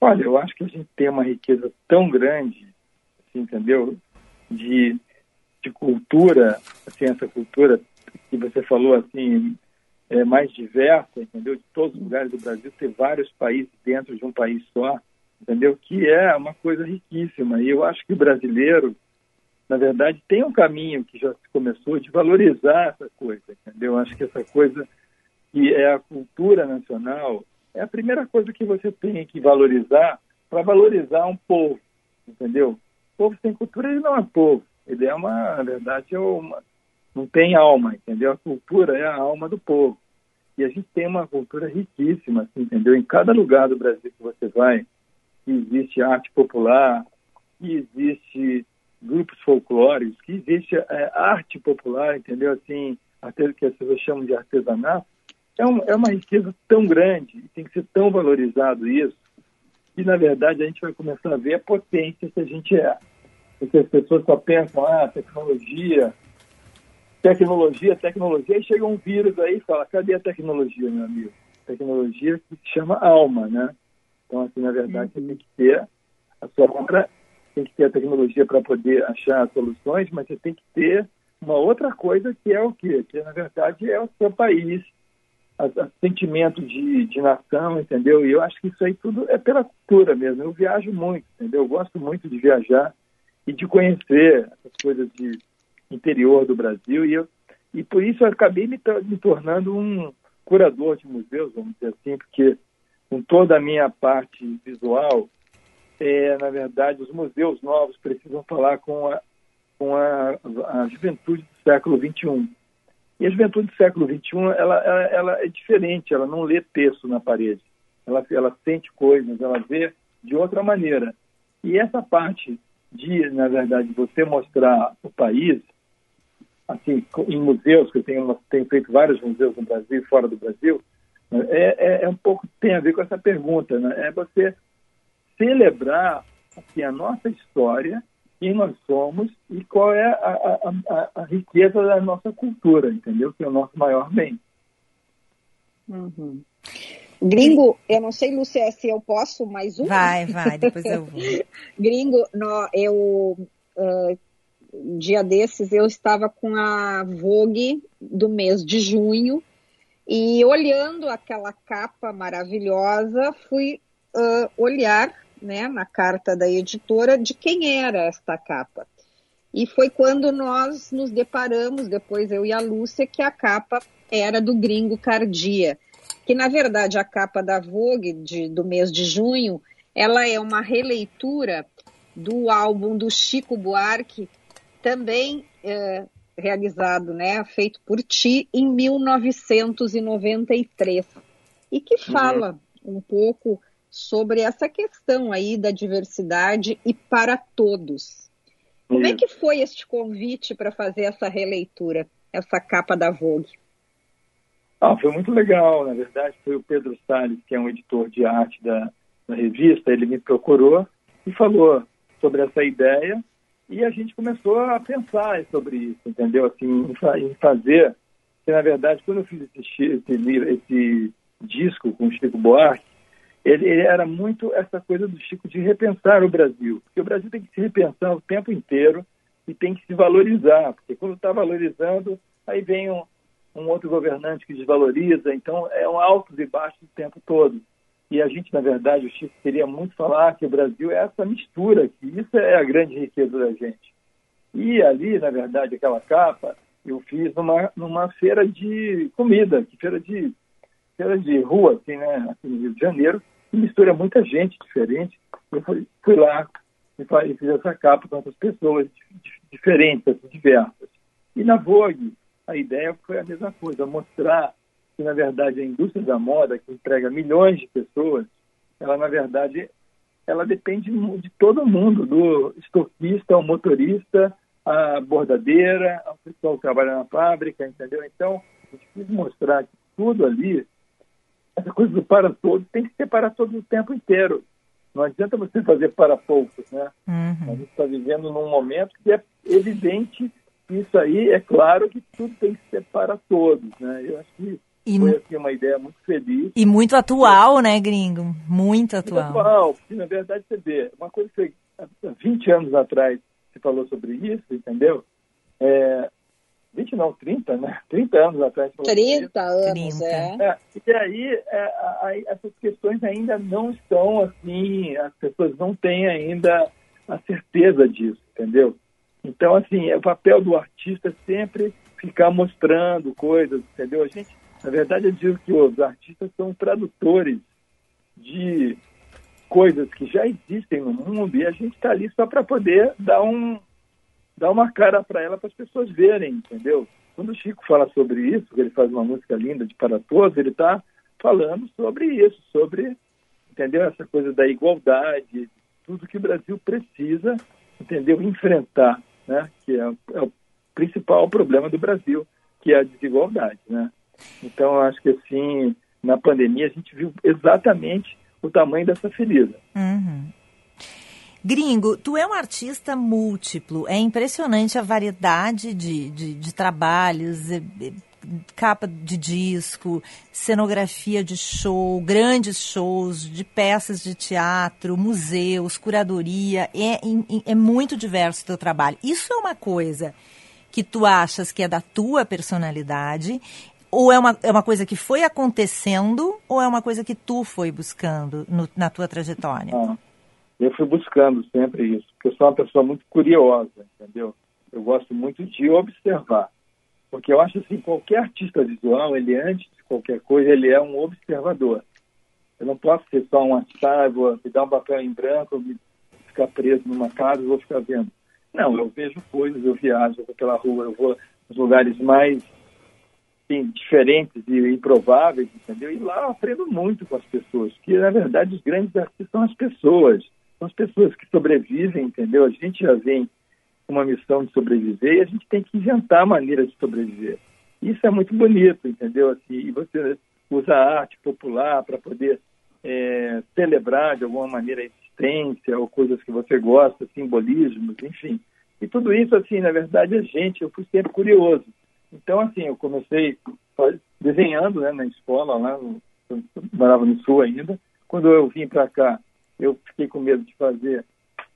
Speaker 4: Olha, eu acho que a gente tem uma riqueza tão grande, assim, entendeu? De, de cultura, assim, essa cultura que você falou, assim, é, mais diversa, entendeu? De todos os lugares do Brasil, ter vários países dentro de um país só, entendeu? Que é uma coisa riquíssima. E eu acho que o brasileiro, na verdade, tem um caminho que já se começou de valorizar essa coisa, entendeu? Eu acho que essa coisa que é a cultura nacional é a primeira coisa que você tem que valorizar para valorizar um povo, entendeu? O povo sem cultura ele não é povo, ele é uma, na verdade, é uma, não tem alma, entendeu? A cultura é a alma do povo. E a gente tem uma cultura riquíssima, assim, entendeu? Em cada lugar do Brasil que você vai, existe arte popular, existe grupos folclóricos, que existe é, arte popular, entendeu? Assim, até que as pessoas chamam de artesanato, é, um, é uma riqueza tão grande e tem que ser tão valorizado isso, que na verdade a gente vai começar a ver a potência que a gente é. Porque as pessoas só pensam, ah, tecnologia, tecnologia, tecnologia, e chega um vírus aí e fala, cadê a tecnologia, meu amigo? Tecnologia que se chama alma, né? Então, assim, na verdade, uhum. você tem que ter a sua outra, tem que ter a tecnologia para poder achar soluções, mas você tem que ter uma outra coisa que é o quê? Que, na verdade, é o seu país, a, a sentimento de, de nação, entendeu? E eu acho que isso aí tudo é pela cultura mesmo. Eu viajo muito, entendeu? Eu gosto muito de viajar e de conhecer essas coisas de interior do Brasil e eu e por isso eu acabei me, me tornando um curador de museus, vamos dizer assim, porque com toda a minha parte visual, é, na verdade, os museus novos precisam falar com a, com a, a juventude do século XXI. E a juventude do século XXI, ela, ela, ela, é diferente, ela não lê texto na parede. Ela, ela sente coisas, ela vê de outra maneira. E essa parte de, na verdade, você mostrar o país, assim, em museus, que eu tenho, tenho feito vários museus no Brasil e fora do Brasil, né, é, é, é, um pouco, tem a ver com essa pergunta, né? É você celebrar assim, a nossa história, quem nós somos e qual é a, a, a, a riqueza da nossa cultura, entendeu? Que é o nosso maior bem.
Speaker 3: Uhum. Gringo, eu não sei, Lúcia, se eu posso mais um.
Speaker 1: Vai, vai, depois eu vou.
Speaker 3: Gringo, no, eu uh, dia desses eu estava com a Vogue do mês de junho e olhando aquela capa maravilhosa, fui uh, olhar né, na carta da editora de quem era esta capa. E foi quando nós nos deparamos, depois eu e a Lúcia, que a capa era do Gringo Cardia, que na verdade a capa da Vogue de, do mês de junho, ela é uma releitura do álbum do Chico Buarque, também é, realizado, né, feito por ti em 1993 e que fala uhum. um pouco sobre essa questão aí da diversidade e para todos. Como é que foi este convite para fazer essa releitura, essa capa da Vogue?
Speaker 4: Ah, foi muito legal, na verdade, foi o Pedro Salles, que é um editor de arte da, da revista, ele me procurou e falou sobre essa ideia e a gente começou a pensar sobre isso, entendeu? Assim, em fazer, que na verdade, quando eu fiz esse, esse, esse disco com o Chico Buarque, ele, ele, era muito essa coisa do Chico de repensar o Brasil, porque o Brasil tem que se repensar o tempo inteiro e tem que se valorizar, porque quando está valorizando, aí vem um, um outro governante que desvaloriza, então é um altos e baixos o tempo todo. E a gente, na verdade, o Chico queria muito falar que o Brasil é essa mistura, que isso é a grande riqueza da gente. E ali, na verdade, aquela capa, eu fiz numa, numa feira de comida, que feira de feira de rua, assim, né, aqui no Rio de Janeiro, que mistura muita gente diferente. Eu fui, fui lá e fiz essa capa com outras pessoas diferentes, assim, diversas. E na Vogue, a ideia foi a mesma coisa, mostrar que na verdade a indústria da moda, que emprega milhões de pessoas, ela na verdade ela depende de todo mundo, do estoquista, ao motorista, a bordadeira, ao pessoal que trabalha na fábrica, entendeu? Então, a gente quis mostrar que tudo ali, essa coisa do para todos, tem que ser para todos o tempo inteiro. Não adianta você fazer para poucos, né? Uhum. A gente está vivendo num momento que é evidente isso aí, é claro que tudo tem que ser para todos, né? Eu acho que e, Foi assim, uma ideia muito feliz.
Speaker 1: E muito atual, né, gringo? Muito atual. Muito atual,
Speaker 4: porque na verdade você vê, uma coisa que há 20 anos atrás você falou sobre isso, entendeu? É, 20 não, 30, né? 30 anos atrás.
Speaker 3: 30 anos, 30. É. é.
Speaker 4: E aí, é, aí, essas questões ainda não estão assim, as pessoas não têm ainda a certeza disso, entendeu? Então, assim, é o papel do artista sempre ficar mostrando coisas, entendeu? A gente na verdade, eu digo que os artistas são tradutores de coisas que já existem no mundo e a gente está ali só para poder dar, um, dar uma cara para ela para as pessoas verem, entendeu? Quando o Chico fala sobre isso, ele faz uma música linda de Para Todos, ele está falando sobre isso, sobre, entendeu? Essa coisa da igualdade, tudo que o Brasil precisa, entendeu? Enfrentar, né? Que é, é o principal problema do Brasil, que é a desigualdade, né? Então, acho que assim, na pandemia, a gente viu exatamente o tamanho dessa ferida.
Speaker 1: Uhum. Gringo, tu é um artista múltiplo, é impressionante a variedade de, de, de trabalhos, capa de disco, cenografia de show, grandes shows, de peças de teatro, museus, curadoria, é, é muito diverso o teu trabalho. Isso é uma coisa que tu achas que é da tua personalidade ou é uma, é uma coisa que foi acontecendo ou é uma coisa que tu foi buscando no, na tua trajetória?
Speaker 4: Ah, eu fui buscando sempre isso, porque eu sou uma pessoa muito curiosa, entendeu? Eu gosto muito de observar. Porque eu acho assim, qualquer artista visual, ele antes de qualquer coisa, ele é um observador. Eu não posso ser só um artista, vou me dar um papel em branco, me ficar preso numa casa e vou ficar vendo. Não, eu vejo coisas, eu viajo pela rua, eu vou nos lugares mais assim, diferentes e improváveis, entendeu? E lá eu aprendo muito com as pessoas, que na verdade os grandes artistas são as pessoas, são as pessoas que sobrevivem, entendeu? A gente já vem com uma missão de sobreviver e a gente tem que inventar maneiras de sobreviver. Isso é muito bonito, entendeu? Assim, e você usa a arte popular para poder é, celebrar de alguma maneira a existência ou coisas que você gosta, simbolismos, enfim. E tudo isso, assim, na verdade, a gente, eu fui sempre curioso. Então, assim, eu comecei desenhando né, na escola, lá, no, eu morava no Sul ainda. Quando eu vim para cá, eu fiquei com medo de fazer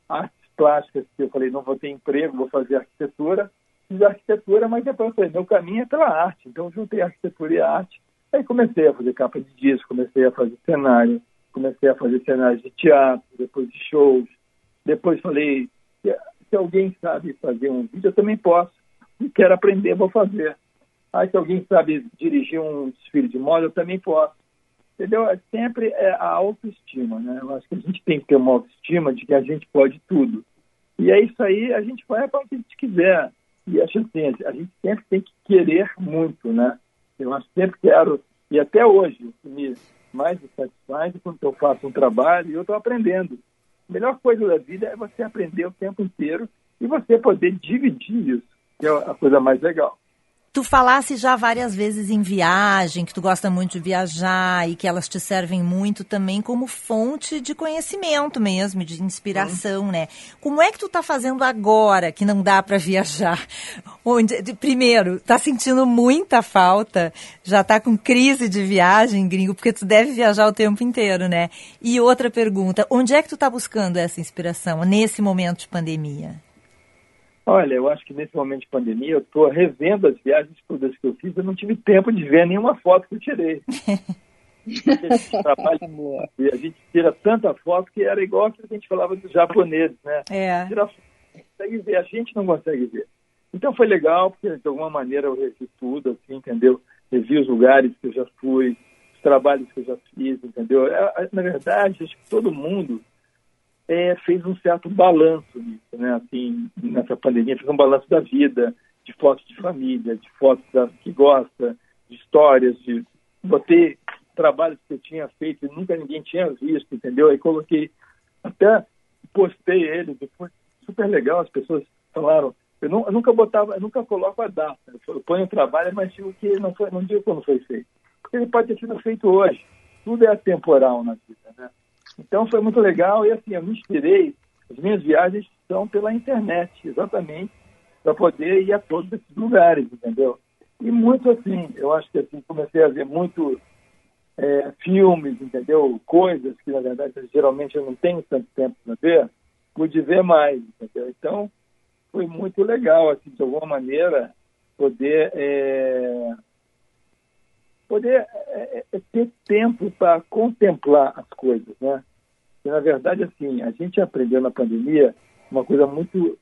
Speaker 4: artes plásticas, que eu falei, não vou ter emprego, vou fazer arquitetura. Fiz arquitetura, mas depois eu falei, meu caminho é pela arte. Então, juntei arquitetura e arte. Aí comecei a fazer capa de disco, comecei a fazer cenário, comecei a fazer cenários de teatro, depois de shows. Depois falei, se alguém sabe fazer um vídeo, eu também posso quero aprender, vou fazer. Aí se alguém sabe dirigir um desfile de moda, eu também posso. Entendeu? É sempre é a autoestima, né? Eu acho que a gente tem que ter uma autoestima de que a gente pode tudo. E é isso aí, a gente vai para o que a gente quiser. E acho assim, a gente sempre tem que querer muito, né? Eu acho sempre quero, e até hoje, me mais me satisfaz quando eu faço um trabalho e eu estou aprendendo. A melhor coisa da vida é você aprender o tempo inteiro e você poder dividir isso que é a coisa mais legal.
Speaker 1: Tu falasse já várias vezes em viagem, que tu gosta muito de viajar e que elas te servem muito também como fonte de conhecimento mesmo, de inspiração, né? Como é que tu tá fazendo agora que não dá para viajar? Onde, de, primeiro, tá sentindo muita falta, já tá com crise de viagem, gringo, porque tu deve viajar o tempo inteiro, né? E outra pergunta, onde é que tu tá buscando essa inspiração nesse momento de pandemia?
Speaker 4: Olha, eu acho que nesse momento de pandemia eu estou revendo as viagens todas que eu fiz. Eu não tive tempo de ver nenhuma foto que eu tirei. trabalho, e a gente tira tanta foto que era igual que a gente falava dos japoneses, né?
Speaker 1: É.
Speaker 4: Tira foto, consegue ver, a gente não consegue ver. Então foi legal, porque de alguma maneira eu revi tudo, assim, entendeu? Revi os lugares que eu já fui, os trabalhos que eu já fiz, entendeu? É, na verdade, acho que todo mundo é, fez um certo balanço nisso, né? Assim, nessa pandemia, fez um balanço da vida, de fotos de família, de fotos da, que gosta, de histórias, de botei trabalhos que eu tinha feito e nunca ninguém tinha visto, entendeu? Aí coloquei, até postei eles, foi super legal, as pessoas falaram, eu, não, eu, nunca botava, eu nunca coloco a data, eu ponho o trabalho, mas digo que não foi, não digo quando foi feito, porque ele pode ter sido feito hoje, tudo é atemporal na vida, né? Então foi muito legal e assim, eu me inspirei, as minhas viagens são pela internet, exatamente, para poder ir a todos esses lugares, entendeu? E muito assim, eu acho que assim, comecei a ver muito é, filmes, entendeu? Coisas que, na verdade, geralmente eu não tenho tanto tempo para ver, pude ver mais, entendeu? Então, foi muito legal, assim, de alguma maneira, poder é, poder é, é, ter tempo para contemplar as coisas, né? E, na verdade, assim, a gente aprendeu na pandemia uma coisa muito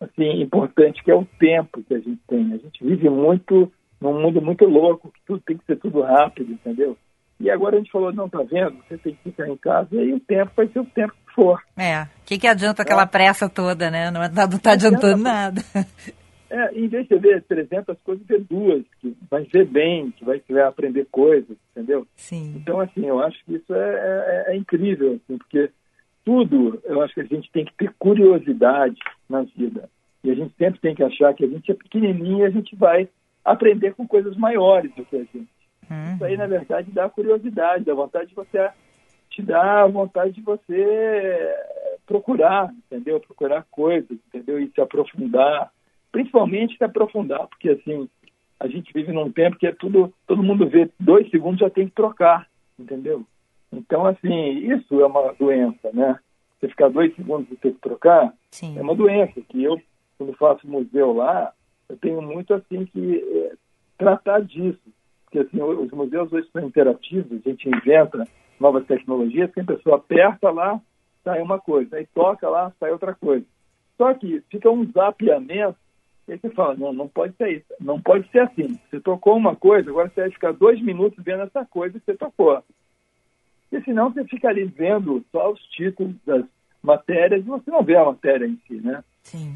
Speaker 4: assim importante que é o tempo que a gente tem. A gente vive muito num mundo muito louco, que tudo tem que ser tudo rápido, entendeu? E agora a gente falou, não, tá vendo? Você tem que ficar em casa e aí o tempo vai ser o tempo que for.
Speaker 1: É, o que, que adianta aquela é. pressa toda, né? Não, não tá adiantando nada.
Speaker 4: É, em vez de ver 300 coisas, ver duas, que vai ver bem, que vai, que vai aprender coisas, entendeu?
Speaker 1: Sim.
Speaker 4: Então, assim, eu acho que isso é, é, é, incrível, assim, porque tudo, eu acho que a gente tem que ter curiosidade na vida. E a gente sempre tem que achar que a gente é pequenininho e a gente vai aprender com coisas maiores do que a gente. Uhum. Isso aí, na verdade, dá curiosidade, dá vontade de você te dá vontade de você procurar, entendeu? Procurar coisas, entendeu? E se aprofundar principalmente se aprofundar, porque assim, a gente vive num tempo que é tudo, todo mundo vê dois segundos já tem que trocar, entendeu? Então, assim, isso é uma doença, né? Você ficar dois segundos e ter que trocar
Speaker 1: Sim.
Speaker 4: é uma doença, que eu, quando faço museu lá, eu tenho muito, assim, que é, tratar disso. porque assim, os museus hoje são interativos, a gente inventa novas tecnologias, que a pessoa aperta lá, sai uma coisa, aí toca lá, sai outra coisa. Só que fica um zapeamento, e aí você fala, não, não pode ser isso, não pode ser assim. Você tocou uma coisa, agora você vai ficar dois minutos vendo essa coisa que você tocou. E senão você fica ali vendo só os títulos das matérias e você não vê a matéria em si, né?
Speaker 1: Sim.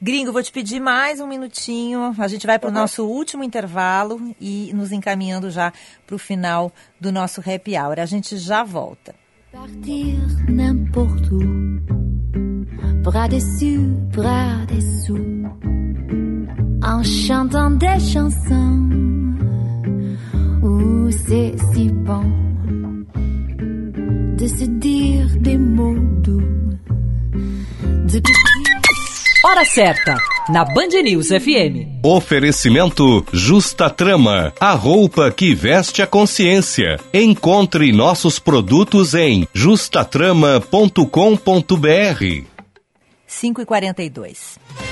Speaker 1: Gringo, vou te pedir mais um minutinho. A gente vai para o nosso último intervalo e nos encaminhando já para o final do nosso happy hour. A gente já volta. Partir n'importe où, bras dessus, bras dessous, en chantant des chansons, où c'est si bon de se dire des mots doux, de Hora certa, na Band News FM.
Speaker 7: Oferecimento Justa Trama, a roupa que veste a consciência. Encontre nossos produtos em justatrama.com.br.
Speaker 1: 5 e 42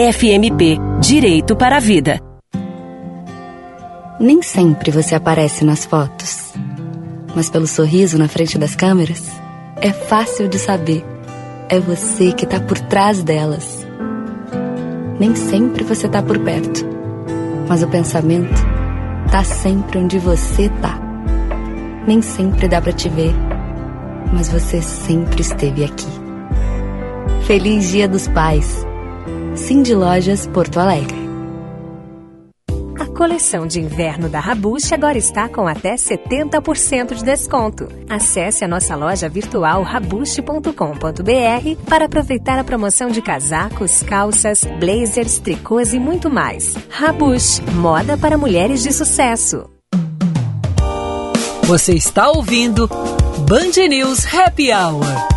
Speaker 8: FMP Direito para a Vida.
Speaker 11: Nem sempre você aparece nas fotos, mas pelo sorriso na frente das câmeras, é fácil de saber. É você que está por trás delas. Nem sempre você está por perto, mas o pensamento tá sempre onde você tá. Nem sempre dá para te ver, mas você sempre esteve aqui. Feliz Dia dos Pais! Cindy Lojas Porto Alegre.
Speaker 8: A coleção de inverno da Rabush agora está com até 70% de desconto. Acesse a nossa loja virtual rabush.com.br para aproveitar a promoção de casacos, calças, blazers, tricôs e muito mais. Rabush, moda para mulheres de sucesso.
Speaker 6: Você está ouvindo Band News Happy Hour.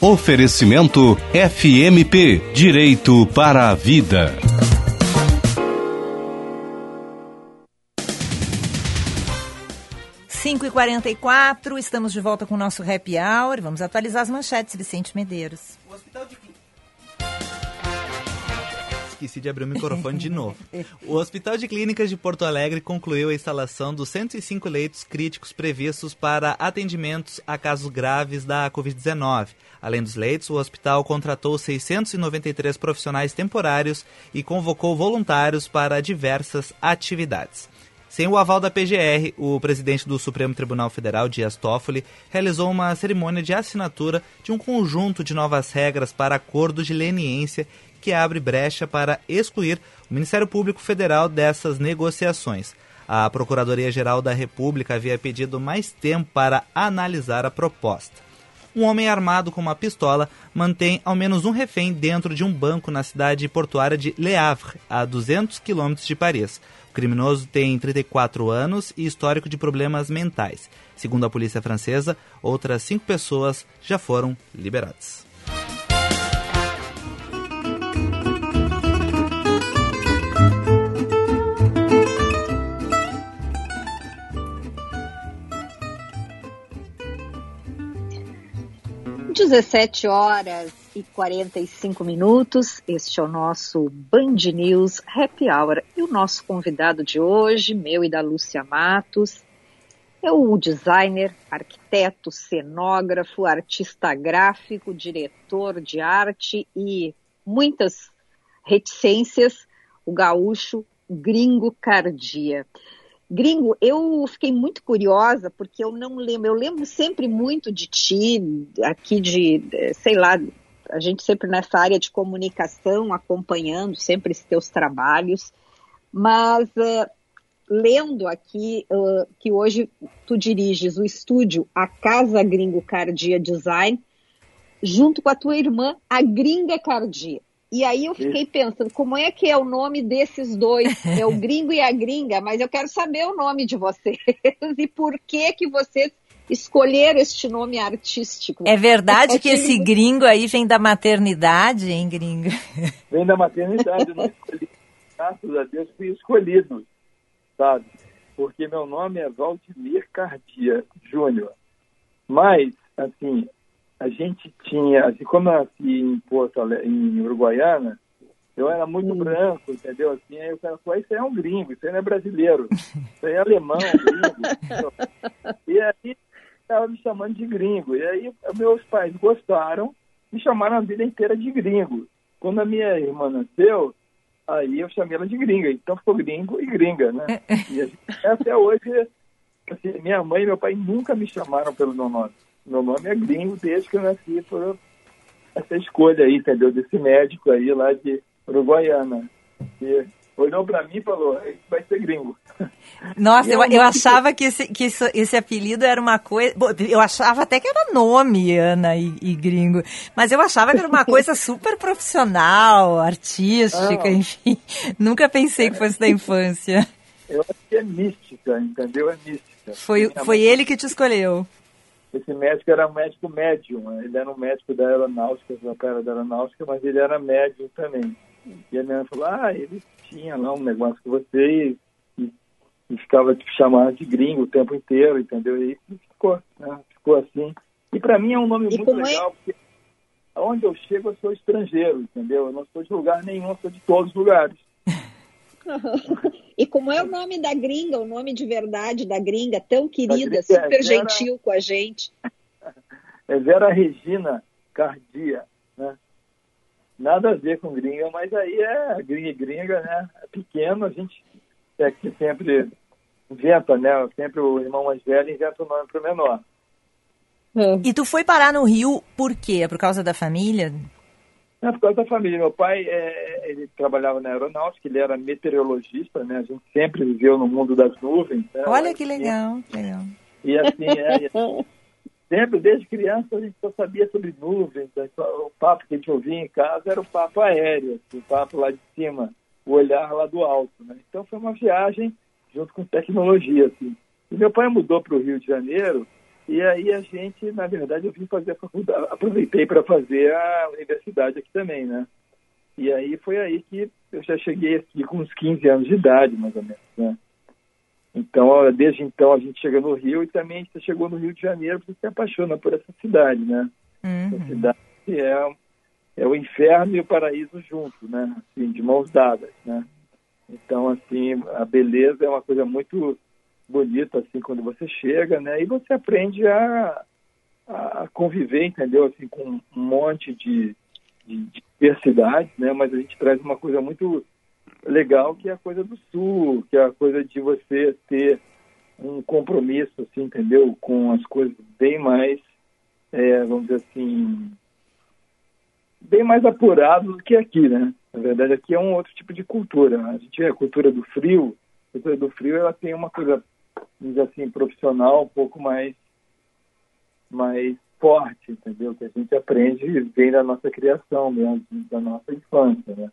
Speaker 7: Oferecimento FMP Direito para a Vida.
Speaker 1: Cinco e quarenta e quatro, estamos de volta com o nosso Happy Hour. Vamos atualizar as manchetes, Vicente Medeiros.
Speaker 2: O Hospital de esqueci de abrir o microfone de novo. O Hospital de Clínicas de Porto Alegre concluiu a instalação dos 105 leitos críticos previstos para atendimentos a casos graves da Covid-19. Além dos leitos, o hospital contratou 693 profissionais temporários e convocou voluntários para diversas atividades. Sem o aval da PGR, o presidente do Supremo Tribunal Federal, Dias Toffoli, realizou uma cerimônia de assinatura de um conjunto de novas regras para acordos de leniência que abre brecha para excluir o Ministério Público Federal dessas negociações. A Procuradoria-Geral da República havia pedido mais tempo para analisar a proposta. Um homem armado com uma pistola mantém ao menos um refém dentro de um banco na cidade portuária de Le Havre, a 200 quilômetros de Paris. O criminoso tem 34 anos e histórico de problemas mentais. Segundo a polícia francesa, outras cinco pessoas já foram liberadas.
Speaker 3: 17 horas e 45 minutos. Este é o nosso Band News Happy Hour. E o nosso convidado de hoje, meu e da Lúcia Matos, é o designer, arquiteto, cenógrafo, artista gráfico, diretor de arte e muitas reticências, o gaúcho Gringo Cardia. Gringo, eu fiquei muito curiosa porque eu não lembro, eu lembro sempre muito de ti, aqui de, sei lá, a gente sempre nessa área de comunicação, acompanhando sempre esses teus trabalhos, mas uh, lendo aqui uh, que hoje tu diriges o estúdio A Casa Gringo Cardia Design, junto com a tua irmã, a Gringa Cardia. E aí eu fiquei pensando, como é que é o nome desses dois? É o gringo e a gringa, mas eu quero saber o nome de vocês e por que que vocês escolheram este nome artístico.
Speaker 1: É verdade que esse gringo aí vem da maternidade, hein, gringo?
Speaker 4: Vem da maternidade, eu não escolhi. Graças a Deus fui escolhido, sabe? Porque meu nome é Valdemir Cardia Júnior. Mas, assim, a gente tinha, assim, como eu nasci em Porto Alegre, em Uruguaiana, eu era muito hum. branco, entendeu? Assim, aí o cara falou, isso aí é um gringo, isso aí não é brasileiro, isso aí é alemão, gringo. e aí estava me chamando de gringo. E aí meus pais gostaram, me chamaram a vida inteira de gringo. Quando a minha irmã nasceu, aí eu chamei ela de gringa. Então ficou gringo e gringa, né? E gente, até hoje, assim, minha mãe e meu pai nunca me chamaram pelo meu nome. Meu nome é gringo desde que eu nasci por essa escolha aí, entendeu? Desse médico aí lá de Uruguaiana. E olhou para mim e falou, vai ser gringo.
Speaker 1: Nossa, eu, eu achava que, esse, que isso, esse apelido era uma coisa. Eu achava até que era nome, Ana e, e, gringo. Mas eu achava que era uma coisa super profissional, artística, enfim. Nunca pensei que fosse da infância.
Speaker 4: Eu acho que é mística, entendeu? É mística.
Speaker 1: Foi, foi ele que te escolheu.
Speaker 4: Esse médico era um médico médium, ele era um médico da aeronáutica, da cara da aeronáutica, mas ele era médium também. E a minha mãe falou, ah, ele tinha lá um negócio com você e, e ficava te chamando de gringo o tempo inteiro, entendeu? E ficou, né? ficou assim. E para mim é um nome e muito é legal, é? porque onde eu chego eu sou estrangeiro, entendeu? Eu não sou de lugar nenhum, eu sou de todos os lugares.
Speaker 3: E como é o nome da gringa, o nome de verdade da gringa, tão querida, super é Vera, gentil com a gente?
Speaker 4: É Vera Regina Cardia, né? Nada a ver com gringa, mas aí é gringa e gringa, né? É pequeno, a gente é que sempre inventa, né? Sempre o irmão mais velho inventa o nome para o menor.
Speaker 1: E tu foi parar no Rio por quê? É por causa da família?
Speaker 4: É por causa da família. Meu pai, é, ele trabalhava na aeronáutica, ele era meteorologista, né? A gente sempre viveu no mundo das nuvens. Né?
Speaker 1: Olha que legal, legal.
Speaker 4: E assim, é, sempre, desde criança, a gente só sabia sobre nuvens. Né? O papo que a gente ouvia em casa era o papo aéreo, assim, o papo lá de cima, o olhar lá do alto. Né? Então foi uma viagem junto com tecnologia. Assim. E meu pai mudou para o Rio de Janeiro e aí a gente, na verdade, eu vim fazer a faculdade, aproveitei para fazer a universidade aqui também, né? E aí foi aí que eu já cheguei aqui com uns 15 anos de idade, mais ou menos, né? Então, desde então a gente chega no Rio e também a gente chegou no Rio de Janeiro porque se apaixona por essa cidade, né? Uhum. Essa cidade é, é o inferno e o paraíso juntos, né? Assim, de mãos dadas, né? Então, assim, a beleza é uma coisa muito bonita, assim, quando você chega, né? E você aprende a, a conviver, entendeu? Assim, com um monte de, de, de diversidade, né? Mas a gente traz uma coisa muito legal que é a coisa do sul, que é a coisa de você ter um compromisso, assim, entendeu? Com as coisas bem mais, é, vamos dizer assim, bem mais apurado do que aqui, né? Na verdade, aqui é um outro tipo de cultura. A gente é a cultura do frio. A cultura do frio, ela tem uma coisa, vamos dizer assim, profissional um pouco mais, mais forte, entendeu? Que a gente aprende vem da nossa criação mesmo, da nossa infância, né?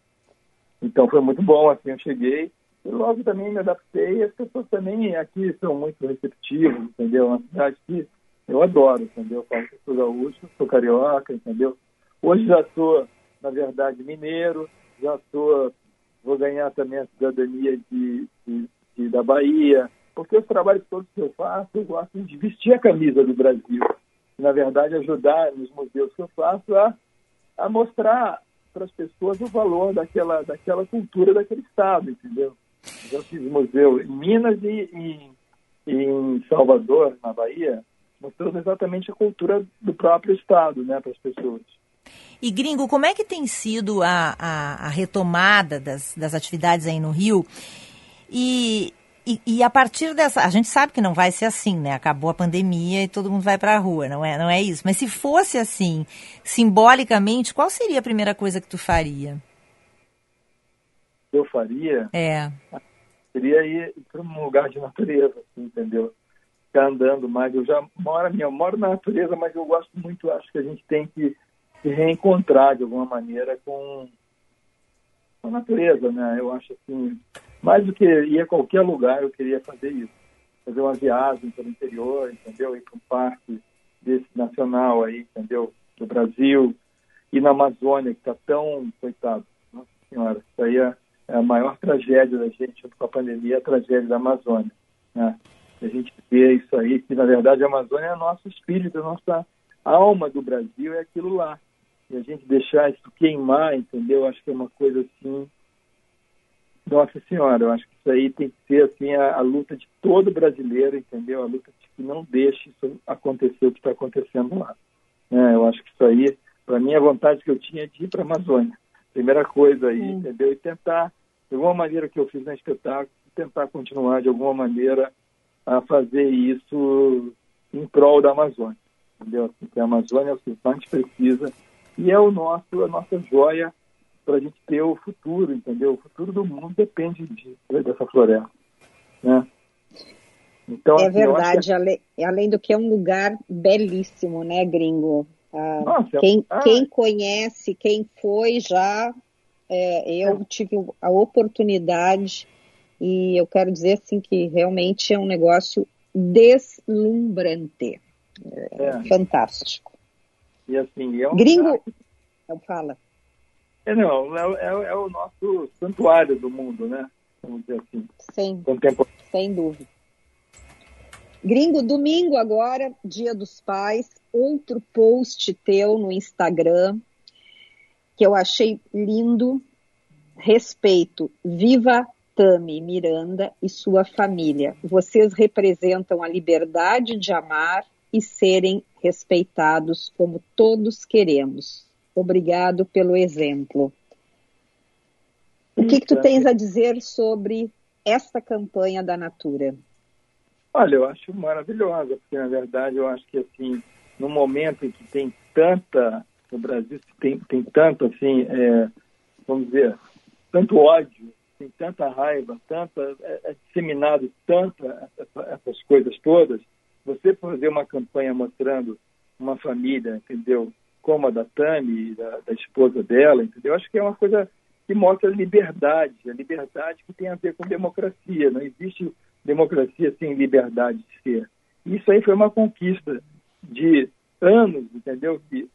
Speaker 4: Então foi muito bom, assim, eu cheguei e logo também me adaptei. As pessoas também aqui são muito receptivas, entendeu? É uma cidade que eu adoro, entendeu? Eu falo que sou gaúcho, sou carioca, entendeu? Hoje já sou, na verdade, mineiro, já sou, vou ganhar também a cidadania de, de, de da Bahia, porque os trabalhos todos que eu faço, eu gosto de vestir a camisa do Brasil. Na verdade, ajudar nos museus que eu faço a, a mostrar para as pessoas o valor daquela, daquela cultura daquele estado, entendeu? Já fiz museu em Minas e em, em Salvador, na Bahia, mostrando exatamente a cultura do próprio estado, né, para as pessoas.
Speaker 1: E gringo, como é que tem sido a, a, a retomada das, das atividades aí no Rio? E e, e, a partir dessa, a gente sabe que não vai ser assim, né? Acabou a pandemia e todo mundo vai para a rua, não é? Não é isso. Mas se fosse assim, simbolicamente, qual seria a primeira coisa que tu faria?
Speaker 4: Eu faria?
Speaker 1: É.
Speaker 4: Seria ir para um lugar de natureza, assim, entendeu? Ficar andando mais. Eu já moro, eu moro na natureza, mas eu gosto muito. Acho que a gente tem que se reencontrar de alguma maneira com a natureza, né? Eu acho assim mais do que ir a qualquer lugar, eu queria fazer isso. Fazer uma viagem pelo interior, entendeu? Ir para um parque desse nacional aí, entendeu? Do Brasil. E na Amazônia, que está tão, coitado, nossa senhora, isso aí é, é, a maior tragédia da gente, com a pandemia, a tragédia da Amazônia. Né? A gente vê isso aí, que na verdade a Amazônia é nosso espírito, a nossa alma do Brasil é aquilo lá. E a gente deixar isso queimar, entendeu? Acho que é uma coisa assim nossa Senhora, eu acho que isso aí tem que ser assim a, a luta de todo brasileiro, entendeu? A luta de que não deixe isso acontecer o que está acontecendo lá. É, eu acho que isso aí, para mim, a vontade que eu tinha de ir para a Amazônia. Primeira coisa aí, hum. entendeu? E tentar, de alguma maneira que eu fiz no espetáculo, tentar continuar de alguma maneira a fazer isso em prol da Amazônia, entendeu? Porque a Amazônia é o que mais precisa e é o nosso, a nossa joia para a gente ter o futuro, entendeu? O futuro do mundo depende de, dessa floresta, né?
Speaker 3: Então, é assim, verdade, que... além, além, do que é um lugar belíssimo, né, gringo? Ah, Nossa, quem, ah, quem conhece, quem foi já, é, eu é. tive a oportunidade e eu quero dizer assim que realmente é um negócio deslumbrante, é, é. fantástico.
Speaker 4: E assim, é um
Speaker 3: gringo, lugar... fala.
Speaker 4: É, não, é, é, é, o nosso santuário do mundo, né? Vamos dizer assim.
Speaker 3: Sim, sem dúvida. Gringo, domingo agora, Dia dos Pais, outro post teu no Instagram que eu achei lindo. Respeito, viva Tami Miranda e sua família. Vocês representam a liberdade de amar e serem respeitados como todos queremos. Obrigado pelo exemplo. O que, que tu tens a dizer sobre esta campanha da Natura?
Speaker 4: Olha, eu acho maravilhosa, porque na verdade eu acho que assim, no momento em que tem tanta, no Brasil tem, tem tanto assim, é, vamos dizer, tanto ódio, tem tanta raiva, tanta, é, é disseminado tanta essas coisas todas, você fazer uma campanha mostrando uma família, entendeu? como a da Tami, da, da esposa dela, entendeu? Acho que é uma coisa que mostra a liberdade, a liberdade que tem a ver com democracia. Não existe democracia sem liberdade de ser. Isso aí foi uma conquista de anos, entendeu? Que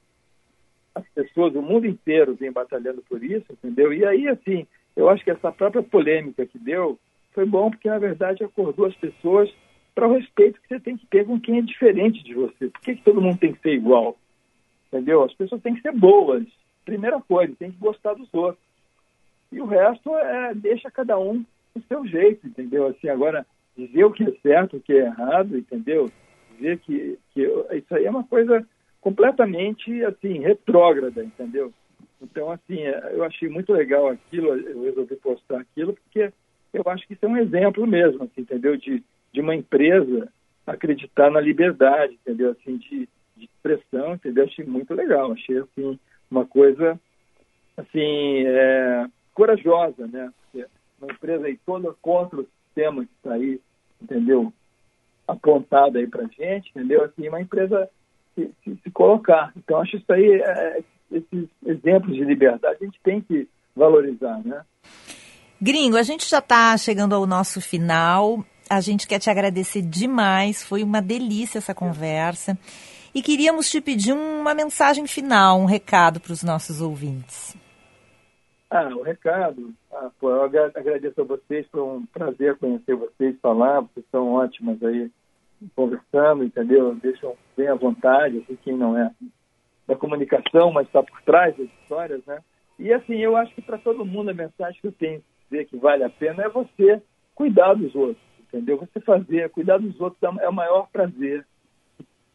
Speaker 4: as pessoas, o mundo inteiro vem batalhando por isso, entendeu? E aí, assim, eu acho que essa própria polêmica que deu foi bom porque, na verdade, acordou as pessoas para o respeito que você tem que ter com quem é diferente de você. Por que, que todo mundo tem que ser igual? entendeu? As pessoas têm que ser boas, primeira coisa, tem que gostar dos outros. E o resto é deixa cada um do seu jeito, entendeu? Assim, agora, dizer o que é certo, o que é errado, entendeu? Dizer que, que isso aí é uma coisa completamente, assim, retrógrada, entendeu? Então, assim, é, eu achei muito legal aquilo, eu resolvi postar aquilo, porque eu acho que isso é um exemplo mesmo, assim, entendeu? De, de uma empresa acreditar na liberdade, entendeu? Assim, de, de expressão, entendeu? Achei muito legal, achei assim uma coisa assim é, corajosa, né? Porque uma empresa aí toda contra o sistema que está aí, entendeu? Apontada aí para gente, entendeu? Assim, uma empresa se, se, se, colocar. Então acho isso aí, é, esses exemplos de liberdade a gente tem que valorizar, né?
Speaker 1: Gringo, a gente já está chegando ao nosso final. A gente quer te agradecer demais. Foi uma delícia essa conversa e queríamos te pedir uma mensagem final, um recado para os nossos ouvintes.
Speaker 4: Ah, o recado. Ah, pô, eu agradeço a vocês, foi um prazer conhecer vocês, falar, vocês são ótimas aí conversando, entendeu? Deixam bem à vontade, assim, quem não é da comunicação, mas está por trás das histórias, né? E assim, eu acho que para todo mundo a mensagem que eu tenho que dizer que vale a pena é você cuidar dos outros, entendeu? Você fazer, cuidar dos outros é o maior prazer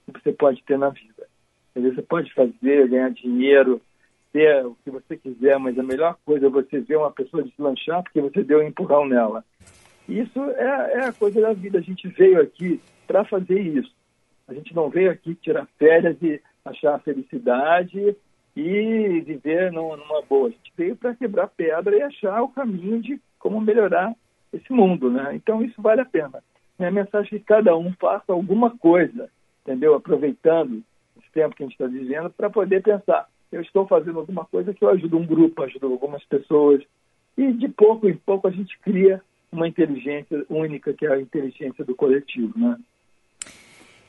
Speaker 4: que você pode ter na vida. Você pode fazer, ganhar dinheiro, ter o que você quiser, mas a melhor coisa é você ver uma pessoa deslanchar porque você deu um empurrão nela. Isso é, é a coisa da vida. A gente veio aqui para fazer isso. A gente não veio aqui tirar férias e achar felicidade e viver numa boa. A gente veio para quebrar pedra e achar o caminho de como melhorar esse mundo, né? Então isso vale a pena. Minha mensagem é que cada um faça alguma coisa, entendeu? Aproveitando esse tempo que a gente está vivendo para poder pensar, eu estou fazendo alguma coisa que eu ajudo um grupo, ajudo algumas pessoas e de pouco em pouco a gente cria uma inteligência única que é a inteligência do coletivo, né?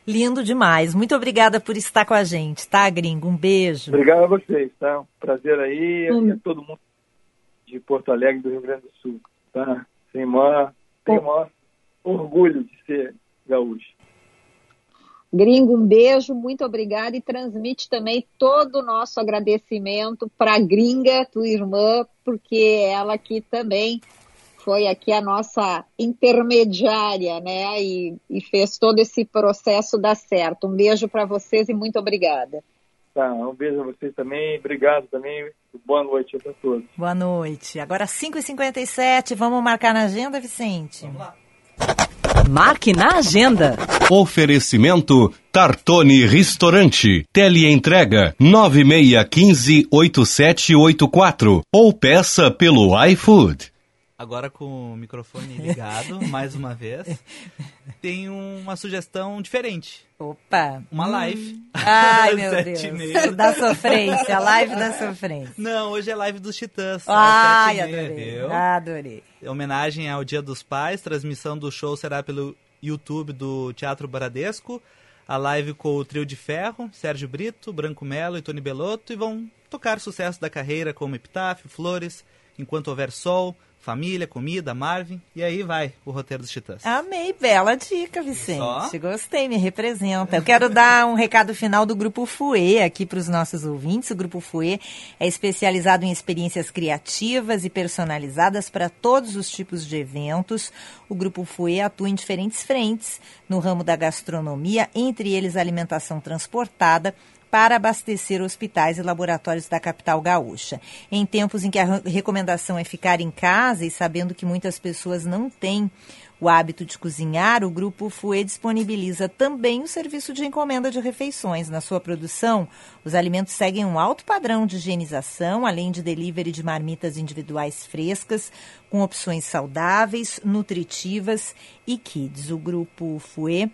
Speaker 1: Lindo demais. Muito obrigada por estar com a gente, tá, gringo? Um beijo.
Speaker 4: Obrigado a vocês, tá? Um prazer aí hum. e a todo mundo de Porto Alegre, do Rio Grande do Sul, tá? Sem maior, tenho maior orgulho de ser gaúcho.
Speaker 3: Gringo, um beijo, muito obrigada e transmite também todo o nosso agradecimento para a gringa, tua irmã, porque ela aqui também foi aqui a nossa intermediária, né? E, e fez todo esse processo dar certo. Um beijo para vocês e muito obrigada.
Speaker 4: Tá, um beijo a vocês também. Obrigado também. Boa noite a todos.
Speaker 1: Boa noite. Agora 5h57, vamos marcar na agenda, Vicente? Vamos lá. Marque na agenda.
Speaker 7: Oferecimento Tartone Restaurante. Teleentrega 9615 8784 ou peça pelo iFood.
Speaker 2: Agora com o microfone ligado, mais uma vez, tem uma sugestão diferente.
Speaker 1: Opa!
Speaker 2: Uma live.
Speaker 1: Ai, meu Deus. Da sofrência, a live da sofrência.
Speaker 2: Não, hoje é live dos Titãs.
Speaker 1: Ai, adorei. Viu? Adorei.
Speaker 2: Em homenagem ao Dia dos Pais, transmissão do show será pelo YouTube do Teatro Baradesco. A live com o trio de ferro, Sérgio Brito, Branco Melo e Tony Belotto, e vão tocar sucesso da carreira como Epitáfio, Flores, Enquanto Houver Sol, família, comida, Marvin, e aí vai o roteiro dos Titãs.
Speaker 1: Amei, bela dica, Vicente. Só? Gostei, me representa. Eu quero dar um recado final do Grupo Fue aqui para os nossos ouvintes. O Grupo Fue é especializado em experiências criativas e personalizadas para todos os tipos de eventos. O Grupo Fue atua em diferentes frentes no ramo da gastronomia, entre eles alimentação transportada, para abastecer hospitais e laboratórios da capital gaúcha. Em tempos em que a recomendação é ficar em casa e sabendo que muitas pessoas não têm o hábito de cozinhar, o Grupo FUE disponibiliza também o serviço de encomenda de refeições. Na sua produção, os alimentos seguem um alto padrão de higienização, além de delivery de marmitas individuais frescas, com opções saudáveis, nutritivas e kids. O Grupo FUE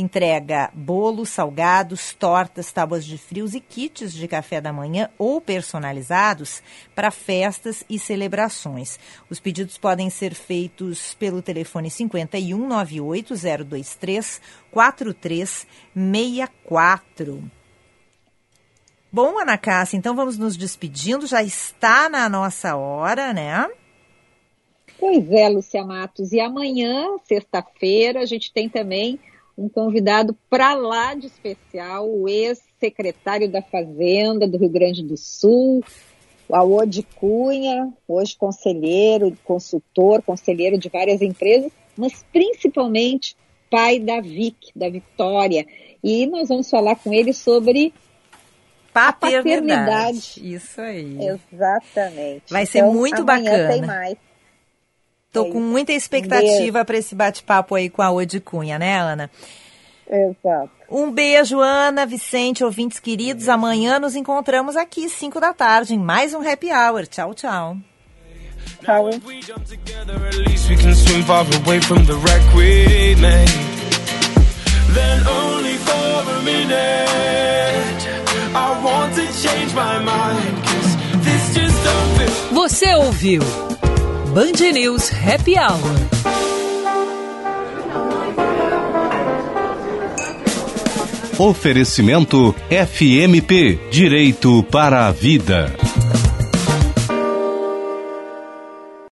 Speaker 1: Entrega bolos, salgados, tortas, tábuas de frios e kits de café da manhã ou personalizados para festas e celebrações. Os pedidos podem ser feitos pelo telefone 51 98 023 4364. Bom, Ana Cássia, então vamos nos despedindo. Já está na nossa hora, né?
Speaker 3: Pois é, Lúcia Matos. E amanhã, sexta-feira, a gente tem também um convidado para lá de especial, o ex-secretário da Fazenda do Rio Grande do Sul, o Aode Cunha, hoje conselheiro, consultor, conselheiro de várias empresas, mas principalmente pai da Vic, da Vitória. E nós vamos falar com ele sobre
Speaker 1: paternidade. paternidade. Isso aí.
Speaker 3: Exatamente.
Speaker 1: Vai ser então, muito bacana. Tem mais. Tô é com muita expectativa um para esse bate-papo aí com a Ode Cunha, né, Ana?
Speaker 3: Exato.
Speaker 1: Um beijo, Ana, Vicente, ouvintes queridos. Amanhã nos encontramos aqui, 5 da tarde, em mais um Happy Hour. Tchau, tchau.
Speaker 3: Tchau.
Speaker 6: Você ouviu? Band News Happy Hour.
Speaker 7: Oferecimento FMP Direito para a Vida.